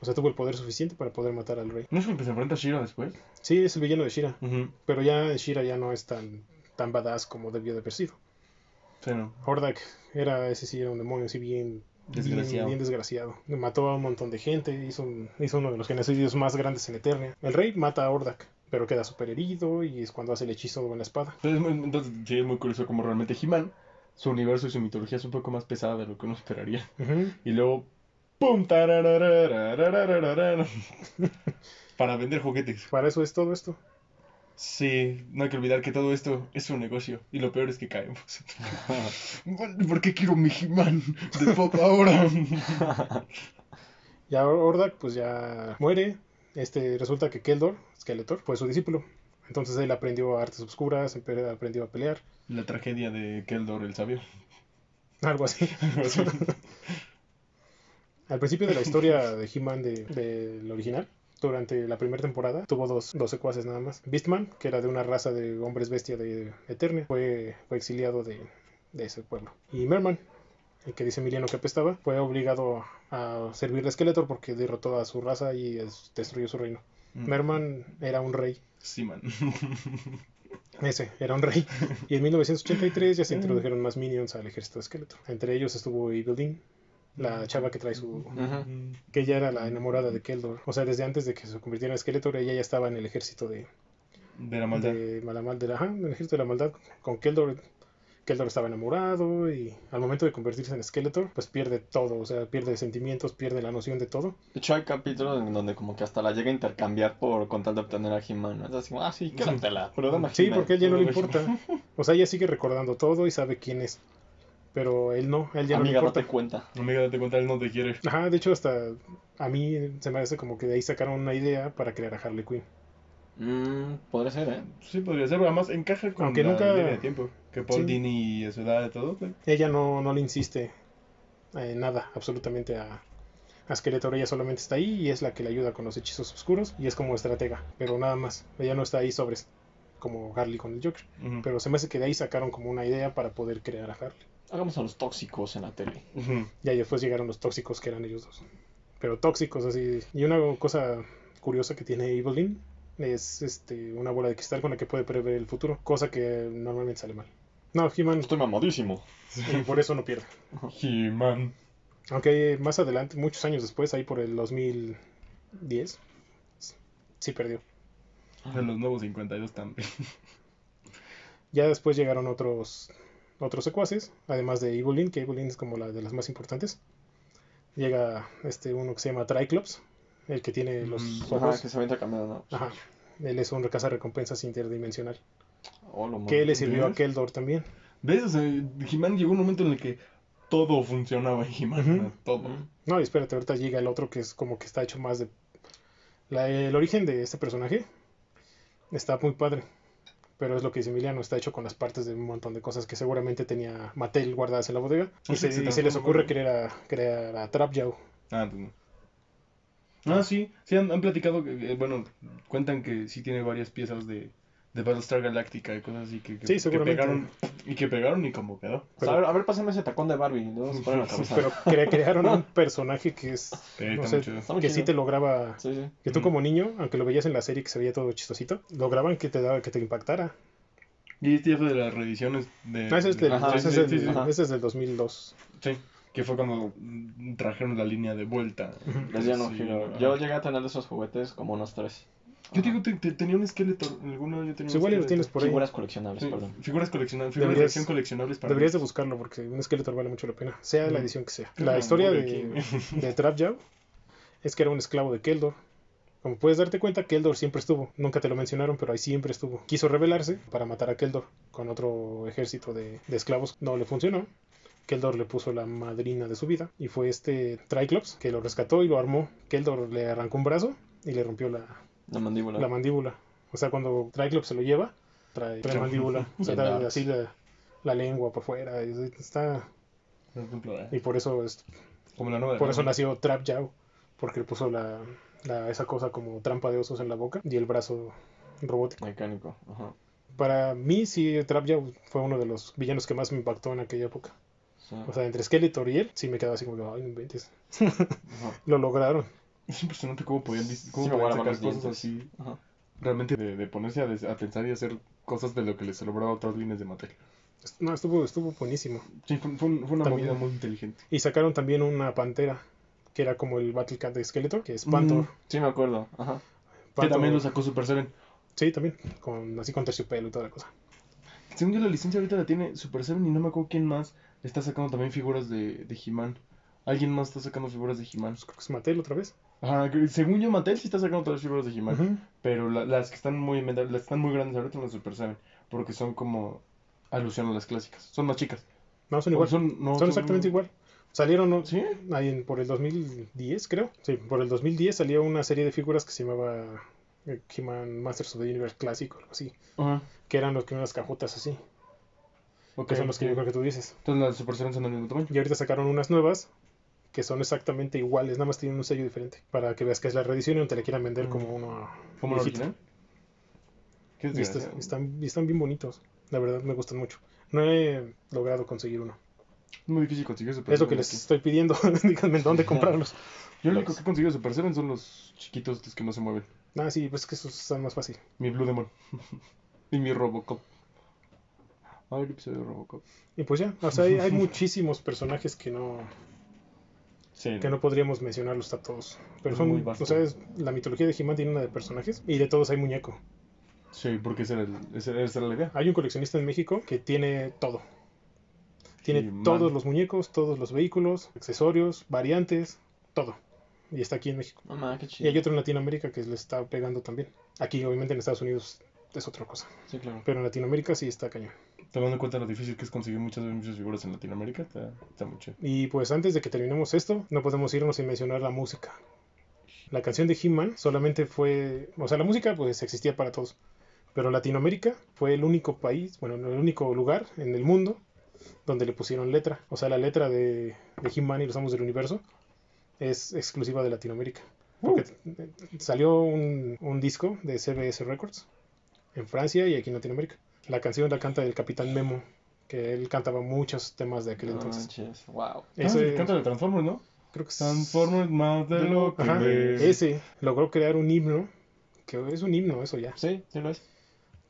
O sea, tuvo el poder suficiente para poder matar al rey. ¿No es el que se enfrenta a Shira después? Sí, es el villano de Shira, pero ya Shira ya no es tan, tan badass como debió de haber sido. Sí, no. Hordak era, ese sí era un demonio así bien Desgraciado. Bien, bien desgraciado. Mató a un montón de gente, hizo, un- hizo uno de los genocidios más grandes en Eternia. El rey mata a Hordak, pero queda súper herido y es cuando hace el hechizo con la espada. Entonces, sí, es muy curioso como realmente he su universo y su mitología es un poco más pesada de lo que uno esperaría. Uh -huh. Y luego, ¡pum! *laughs* Para vender juguetes. Para eso es todo esto. Sí, no hay que olvidar que todo esto es un negocio. Y lo peor es que caemos. *laughs* ¿Por qué quiero mi He-Man de pop ahora? *laughs* ya Ordak pues ya muere, este, resulta que Keldor, Skeletor, fue su discípulo. Entonces él aprendió artes oscuras, empe- aprendió a pelear. La tragedia de Keldor el sabio. *laughs* Algo así. *laughs* Al principio de la historia de He-Man de- del original, durante la primera temporada, tuvo dos, dos secuaces nada más. Beastman, que era de una raza de hombres bestia de Eternia, fue, fue exiliado de, de ese pueblo. Y Merman, el que dice Emiliano que apestaba, fue obligado a servirle a Skeletor porque derrotó a su raza y es- destruyó su reino. Mm. Merman era un rey. Sí, man. *laughs* Ese, era un rey. *laughs* Y en 1983 ya se introdujeron más minions al ejército de Skeletor. Entre ellos estuvo Evil la chava que trae su... Que ella era la enamorada de Keldor. O sea, desde antes de que se convirtiera en Skeletor, ella ya estaba en el ejército de, De la maldad. de Malamal, de la, ajá, en el ejército de la maldad con Keldor. Keldor estaba enamorado y al momento de convertirse en Skeletor, pues pierde todo, o sea, pierde sentimientos, pierde la noción de todo. De hecho, hay capítulos en donde como que hasta la llega a intercambiar por con tal de obtener a He-Man. ¿no? Es así, como, ah, sí, quédatela, pero dame Sí, He-Man". porque a él ya no le Pero- importa. O sea, ella sigue recordando todo y sabe quién es. Pero él no, él ya no le Amiga, importa. date cuenta. Amiga, date cuenta, él no te quiere. Ajá, de hecho hasta a mí se me hace como que de ahí sacaron una idea para crear a Harley Quinn. Mm, podría ser, ¿eh? Sí, podría ser, además encaja con Aunque la nunca- línea de tiempo. Que Paul Sí. Dini y su edad y todo. pues. Ella no, no le insiste en nada, absolutamente a, a Skeletor. Ella solamente está ahí y es la que le ayuda con los hechizos oscuros y es como estratega, pero nada más. Ella no está ahí sobres como Harley con el Joker. Pero se me hace que de ahí sacaron como una idea para poder crear a Harley. Hagamos a los tóxicos en la tele. Ujú. Ya después llegaron los tóxicos que eran ellos dos. Pero tóxicos así. Y una cosa curiosa que tiene Evelyn es este, una bola de cristal con la que puede prever el futuro, cosa que normalmente sale mal. No, He-Man, Estoy mamadísimo. y por eso no pierde. He-Man. Aunque más adelante, muchos años después, ahí por el 2010, sí perdió. En los nuevos 52 también. Ya después llegaron otros otros secuaces, además de Evelyn, que Evelyn es como la de las más importantes. Llega este uno que se llama Triclops, el que tiene los Mm, Ajá, ojos. que se va intercambiando, ¿no? Ajá. Él es un recompensas interdimensional. Oh, lo Que le sirvió a ¿Ves? Keldor también. ¿Ves? O sea, He-Man llegó un momento en el que todo funcionaba en He-Man. Todo. No, y espérate, ahorita llega el otro que es como que está hecho más de... La- el origen de este personaje está muy padre. Pero es lo que dice Emiliano, está hecho con las partes de un montón de cosas que seguramente tenía Mattel guardadas en la bodega. Y se, y se les ocurre crear a, crear a Trap Jaw. Ah, pues no. Ah, sí. Sí, han, han platicado que, bueno, cuentan que sí tiene varias piezas de, de Battlestar Galactica y cosas así que, que, Sí, que pegaron. Y que pegaron y como quedó. O sea, a, ver, a ver, pásame ese tacón de Barbie. Le vamos a poner en la cabeza. Pero cre- crearon un *laughs* personaje que es... Sí, no sé, que sí te lograba... Sí, sí. Que tú como niño, aunque lo veías en la serie que se veía todo chistosito, lograban que te daba, que te impactara. Y este ya fue de las reediciones de... Ah, ese es, de- del, Ajá, ese es sí, del- sí, sí. ajá. ese es del 2002. Sí, que fue cuando trajeron la línea de vuelta. Les dieron un Sí, giro. ajá. Yo llegué a tener de esos juguetes como unos tres. Yo digo, te- te- tenía un esqueleto. Alguno yo tenía Sí, un igual lo esqueleto. tienes por ahí. Figuras coleccionables, Sí, perdón. figuras coleccionables, figuras de Deberías- acción coleccionables para Deberías de niños. buscarlo porque un Skeletor vale mucho la pena, sea la Mm. edición que sea. La historia de, *laughs* de Trap es que era un esclavo de Keldor. Como puedes darte cuenta, Keldor siempre estuvo. Nunca te lo mencionaron, pero ahí siempre estuvo. Quiso rebelarse para matar a Keldor con otro ejército de, de esclavos. No le funcionó. Keldor le puso la madrina de su vida y fue este Triclops que lo rescató y lo armó. Keldor le arrancó un brazo y le rompió la, La mandíbula. la mandíbula. O sea, cuando Triclops se lo lleva, trae, trae mandíbula. *laughs* O sea, trae así la, la lengua por fuera. y Está, eh, y por eso es, Como la nueva por eso nació Trap Jaw, porque le puso la, la- esa cosa como trampa de osos en la boca y el brazo robótico. Mecánico. Ajá. Para mí sí Trap Jaw fue uno de los villanos que más me impactó en aquella época. Sí. O sea, entre Skeletor y él, sí me quedaba así como, ay, no inventes. *laughs* Lo lograron. *laughs* Es impresionante cómo podían, cómo Sí, podían sacar cosas dientes. así. Ajá. Realmente de, de ponerse a, des- a pensar y hacer cosas de lo que les celebraba otras líneas de Mattel. No, estuvo, estuvo buenísimo. Sí, fue, fue un- fue una También. movida muy inteligente. Y sacaron también una pantera, que era como el Battle Cat de Skeletor, que es Phantom. Mm. Sí, me acuerdo. Ajá. Que también lo sacó Super Seven. Sí, también, con, así con terciopelo y toda la cosa. Según yo, la licencia ahorita la tiene Super Seven y no me acuerdo quién más está sacando también figuras de, de He-Man. Alguien más está sacando figuras de He-Man. Pues creo que es Mattel otra vez. Ajá, según yo, Mattel sí está sacando todas las figuras de He-Man. Pero la- las que están muy las que están muy grandes ahorita son las Super Seven. Porque son como alusión a las clásicas. Son más chicas. No, son igual. Son, no, exactamente igual. Salieron ¿no? ¿Sí? ahí en- por el 2010, creo. Sí, por el 2010 salió una serie de figuras que se llamaba eh, He-Man Masters of the Universe Clásico, algo así. Ajá. Que eran los que unas cajotas así. Ok, que son los que yo creo que tú dices. Entonces las Super Seven son del mismo tamaño. Y ahorita sacaron unas nuevas que son exactamente iguales, nada más tienen un sello diferente. Para que veas que es la reedición y no te la quieran vender Mm. como uno ¿Como original? Qué Y están, y están bien bonitos. La verdad me gustan mucho. No he logrado conseguir uno. Es muy difícil conseguir Super Es lo que les aquí. estoy pidiendo. *laughs* Díganme dónde *laughs* comprarlos. Yo lo único que he conseguido de Super Seven son los chiquitos, los que no se mueven. Ah, sí, pues que esos están más fácil. Mi Blue Demon. *laughs* y mi Robocop. A ver el episodio de Robocop. Y pues ya, o sea, hay, hay muchísimos personajes que no, Sí. que no podríamos mencionarlos a todos. Pero Es son, muy o sea, es- la mitología de He-Man tiene una de personajes y de todos hay muñeco. Sí, porque esa era, el- esa, era la idea. Hay un coleccionista en México que tiene todo. Tiene He-Man. todos los muñecos, todos los vehículos, accesorios, variantes, todo. Y está aquí en México. Mamá, qué Y chido. hay otro en Latinoamérica que le está pegando también. Aquí, obviamente, en Estados Unidos es otra cosa. Sí, claro. Pero en Latinoamérica sí está cañón. Tomando en cuenta lo difícil que es conseguir muchas, muchas figuras en Latinoamérica, está, está muy chido. Y pues antes de que terminemos esto, no podemos irnos sin mencionar la música. La canción de He-Man solamente fue, o sea, la música pues existía para todos, pero Latinoamérica fue el único país, bueno, el único lugar en el mundo donde le pusieron letra. O sea, la letra de, de He-Man y los Amos del Universo es exclusiva de Latinoamérica. Porque eh, salió un, un disco de CBS Records en Francia y aquí en Latinoamérica. La canción la canta el Capitán Memo, que él cantaba muchos temas de aquel No entonces. manches, wow. Eso ah, es- canta de Transformers, ¿no? creo que Transformers más de lo que Ajá, ves. ese logró crear un himno, que es un himno eso ya, Sí, sí lo es.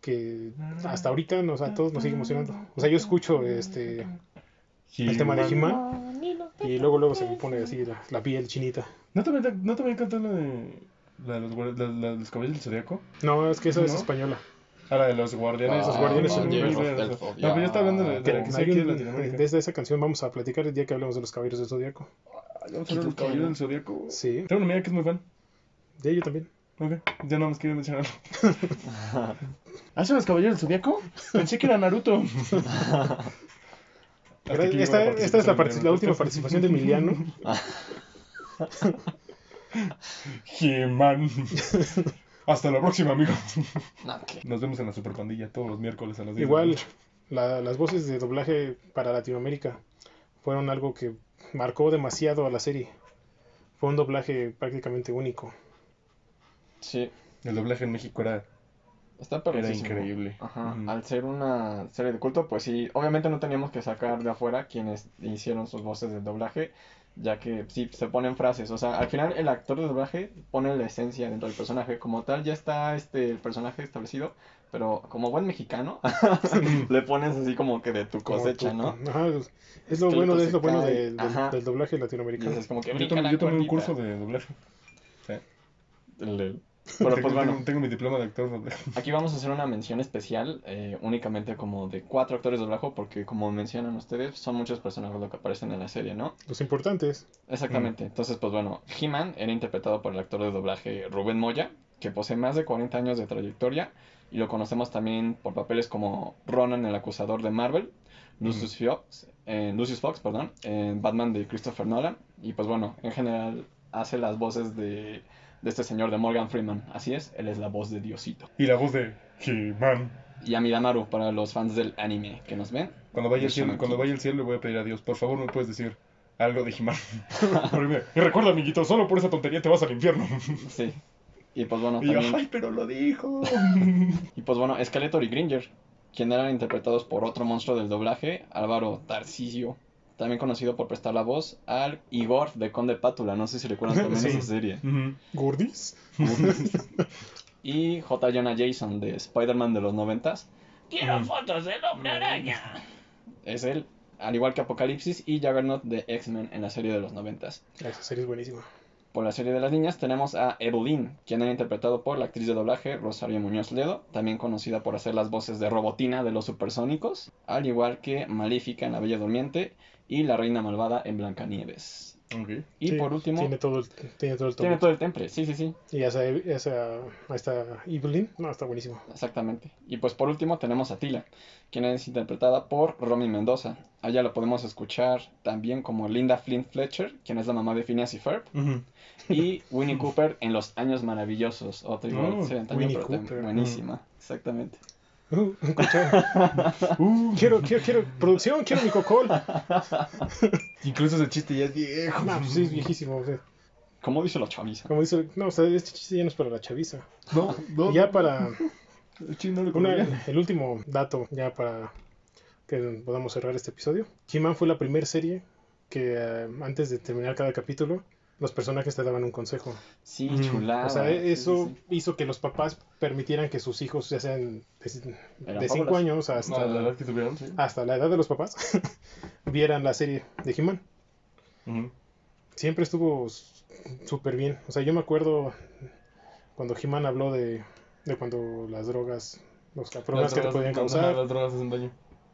que hasta ahorita nos, a todos nos sigue emocionando. O sea, yo escucho este el tema de He-Man. He-Man y luego luego se me pone así la, la piel chinita. ¿No también, ¿No también cantó la de, la de los, la, los caballos del zodiaco? No, es que eso es española. Ah, la de los guardianes. Los guardianes del no, pero yo estaba hablando de, de Latinoamérica. desde esa canción vamos a platicar el día que hablemos de los caballeros del zodiaco. Ay, Vamos a ver los caballeros del zodiaco. Sí, Tengo una amiga que es muy fan. de ello también. Ok, ya no más quiero mencionarlo. *laughs* ¿Hacen los caballeros del zodiaco? Pensé que era Naruto. *laughs* Esta, esta es la, última participación de Emiliano. *laughs* He-Man. Hasta la próxima, amigos. *laughs* Nos vemos en la Super Pandilla todos los miércoles a las 10 de la Igual, la- las voces de doblaje para Latinoamérica fueron algo que marcó demasiado a la serie. Fue un doblaje prácticamente único. Sí, El doblaje en México era, está era increíble. Ajá, al ser una serie de culto, pues sí, obviamente no teníamos que sacar de afuera quienes hicieron sus voces de doblaje, ya que sí, se ponen frases, o sea, al final el actor de doblaje pone la esencia dentro del personaje, como tal ya está este el personaje establecido, pero como buen mexicano, *laughs* le pones así como que de tu cosecha, ¿no? Ajá, es- es lo bueno, es lo bueno de- del- Ajá. del doblaje latinoamericano. es como que Yo tomé, yo tomé un curso de doblaje. Sí. El- el- Pero *laughs* pues bueno, tengo, tengo mi diploma de actor. *laughs* Aquí vamos a hacer una mención especial, eh, únicamente como de cuatro actores de doblaje, porque como mencionan ustedes, son muchos personajes los que aparecen en la serie, ¿no? Los importantes. Exactamente. Entonces, pues bueno, He-Man era interpretado por el actor de doblaje Rubén Moya, que posee más de 40 años de trayectoria, y lo conocemos también por papeles como Ronan el acusador de Marvel, Lucius Fox, en Lucius Fox, perdón, en Batman de Christopher Nolan, y pues bueno, en general hace las voces de, de este señor de Morgan Freeman. Así es, él es la voz de Diosito. Y la voz de He-Man. Y a Midamaru para los fans del anime que nos ven. Cuando vaya, al Yo cielo, cuando vaya cielo le voy a pedir a Dios, por favor me puedes decir algo de He-Man. *laughs* Y recuerda, amiguito, solo por esa tontería te vas al infierno. *laughs* Sí. Y pues bueno, Y yo, ay, pero lo dijo. *laughs* Y pues bueno, Skeletor y Gringer, quien eran interpretados por otro monstruo del doblaje, Álvaro Tarcisio, también conocido por prestar la voz al Igor de Conde Pátula, no sé si recuerdan también Sí. esa serie. Ujú. ¿Gordis? *laughs* Y J. Jonah Jason de Spider-Man de los noventas, Quiero fotos del hombre araña. es él, al igual que Apocalipsis y Juggernaut de X-Men en la serie de los noventas. Esa serie es buenísima. Por la serie de las niñas tenemos a Evelyn, quien era interpretado por la actriz de doblaje Rosario Muñoz Ledo, también conocida por hacer las voces de Robotina de los Supersónicos, al igual que Maléfica en La Bella Durmiente y la Reina Malvada en Blancanieves. Ok. Y Sí, por último, Tiene todo el, tiene todo el tiene toque. todo el temple, sí, sí, sí, Y esa, esa, está Evelyn. No, está buenísimo. exactamente. Y pues por último tenemos a Tila, quien es interpretada por Romy Mendoza. A ella la podemos escuchar también como Linda Flint Fletcher, quien es la mamá de Phineas y Ferb, y Winnie Cooper en Los Años Maravillosos, otra igual, Oh, serie antaño, Winnie pero también Cooper. buenísima, exactamente. Uh, escucha. quiero, quiero, quiero, producción, quiero mi cocol. Incluso ese chiste ya es viejo. No, pues sí, es viejísimo. o sea, Como dice la chaviza. como dice, no, o sea, este chiste ya no es para la chaviza. No, no. Y ya para una- el último dato, ya para que podamos cerrar este episodio. He-Man fue la primera serie que eh, antes de terminar cada capítulo, los personajes te daban un consejo. Sí, Mm, chulada. O sea, sí, eso sí. hizo que los papás permitieran que sus hijos, ya sean de Eran 5 fábulas. años No, hasta, la verdad que tuvieron, sí. hasta la edad de los papás, *laughs* vieran la serie de He-Man. Siempre estuvo súper bien. O sea, yo me acuerdo cuando He-Man habló de, de cuando las drogas, los problemas Las que te podían causar. Las drogas hacen daño.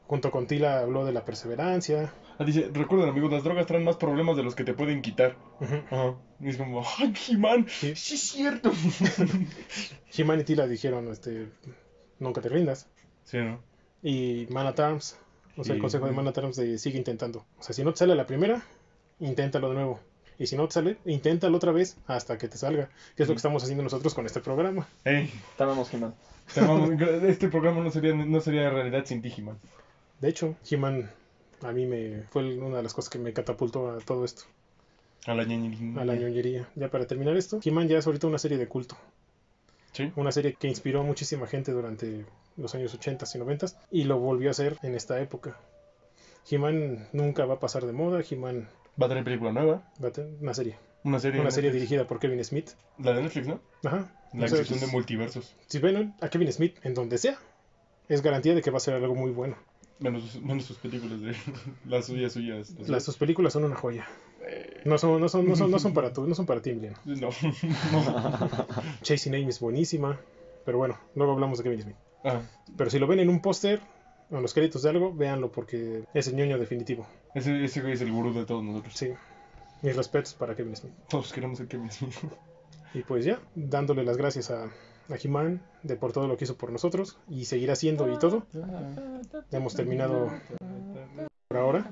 Junto con Tila habló de la perseverancia. Ah, dice, recuerden amigos, las drogas traen más problemas de los que te pueden quitar. Ujú. Ajá. Y es como, ay, He-Man, Sí. sí es cierto. *laughs* He-Man y Tila dijeron, este, nunca te rindas. sí, ¿no? Y Man at Arms, o sea, el consejo de Man at Arms de sigue intentando. O sea, si no te sale la primera, inténtalo de nuevo. Y si no te sale, inténtalo otra vez hasta que te salga. Que es lo que estamos haciendo nosotros con este programa. Ey, Te amamos, He-Man. amamos. *laughs* este programa no sería, no sería realidad sin ti, He-Man. De hecho, He-Man a mí me fue una de las cosas que me catapultó a todo esto, A la ñañi. a la ñoñería. Ya para terminar esto, He-Man ya es ahorita una serie de culto. Sí. Una serie que inspiró a muchísima gente durante los años 80 y 90 y lo volvió a hacer en esta época. He-Man nunca va a pasar de moda, He-Man Va a tener película nueva. va a tener una serie. Una serie. Una serie dirigida por Kevin Smith. La de Netflix, ¿no? Ajá. La sección de pues, multiversos. si ven a Kevin Smith en donde sea, es garantía de que va a ser algo muy bueno. Menos, sus- menos sus películas de *laughs* las suyas, suyas. las sus películas son una joya. Eh, No son, no son, no son, no son *laughs* para tú, no son para ti, Emiliano. no. *laughs* Chasing Amy es buenísima. Pero bueno, luego hablamos de Kevin Smith. Ah, Pero si lo ven en un póster o en los créditos de algo, véanlo porque es el ñoño definitivo. ese, ese güey es el gurú de todos nosotros. Sí. Mis respetos para Kevin Smith. Todos queremos ser Kevin Smith. Y pues ya, dándole las gracias a, a He-Man de por todo lo que hizo por nosotros y seguir haciendo y todo. Hemos terminado por ahora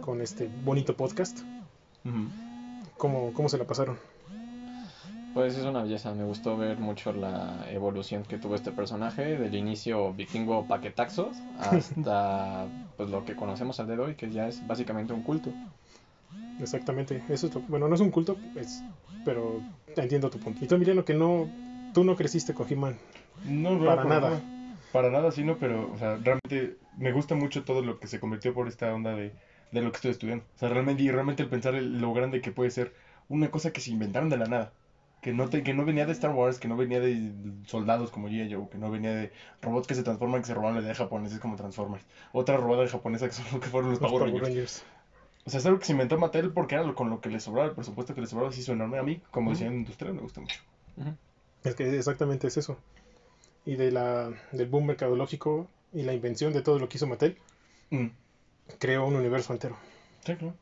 con este bonito podcast. ¿Cómo, cómo se la pasaron? Pues es una belleza, me gustó ver mucho la evolución que tuvo este personaje, del inicio vikingo paquetaxos hasta *laughs* pues lo que conocemos al día de hoy, que ya es básicamente un culto. Exactamente. Eso es lo- bueno, no es un culto, es, pero entiendo tu punto. Y tú, Emiliano, que no, tú no creciste con He-Man. No, no, Para nada. Para nada, sí, no, pero, o sea, realmente me gusta mucho todo lo que se convirtió por esta onda de, de lo que estoy estudiando. O sea, realmente, y realmente el pensar el- lo grande que puede ser una cosa que se inventaron de la nada. Que no, te, que no venía de Star Wars, que no venía de soldados como G.I. Joe, que no venía de robots que se transforman, que se robaron la idea de japoneses como Transformers. Otra robada de japonesa que, *laughs* son, que fueron los Los Power Rangers. Rangers. O sea, es algo que se inventó Mattel porque era lo- con lo que le sobraba, el presupuesto que le sobraba, se hizo enorme. A mí, como decía en Industrial, me gusta mucho. Es que exactamente es eso. Y de la, del boom mercadológico y la invención de todo lo que hizo Mattel, Mm. creó un universo entero Sí, claro.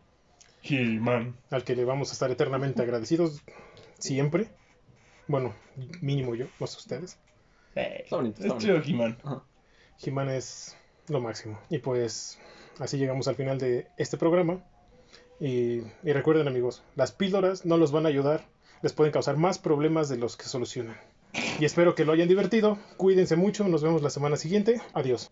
He-Man. al que le vamos a estar eternamente agradecidos siempre. Bueno, mínimo yo, no sé ustedes. Está bonito, Es está chido, bonito. He-Man. He-Man es lo máximo. Y pues así llegamos al final de este programa. Y, y recuerden amigos, las píldoras no los van a ayudar, les pueden causar más problemas de los que solucionan. Y espero que lo hayan divertido. Cuídense mucho, nos vemos la semana siguiente. Adiós.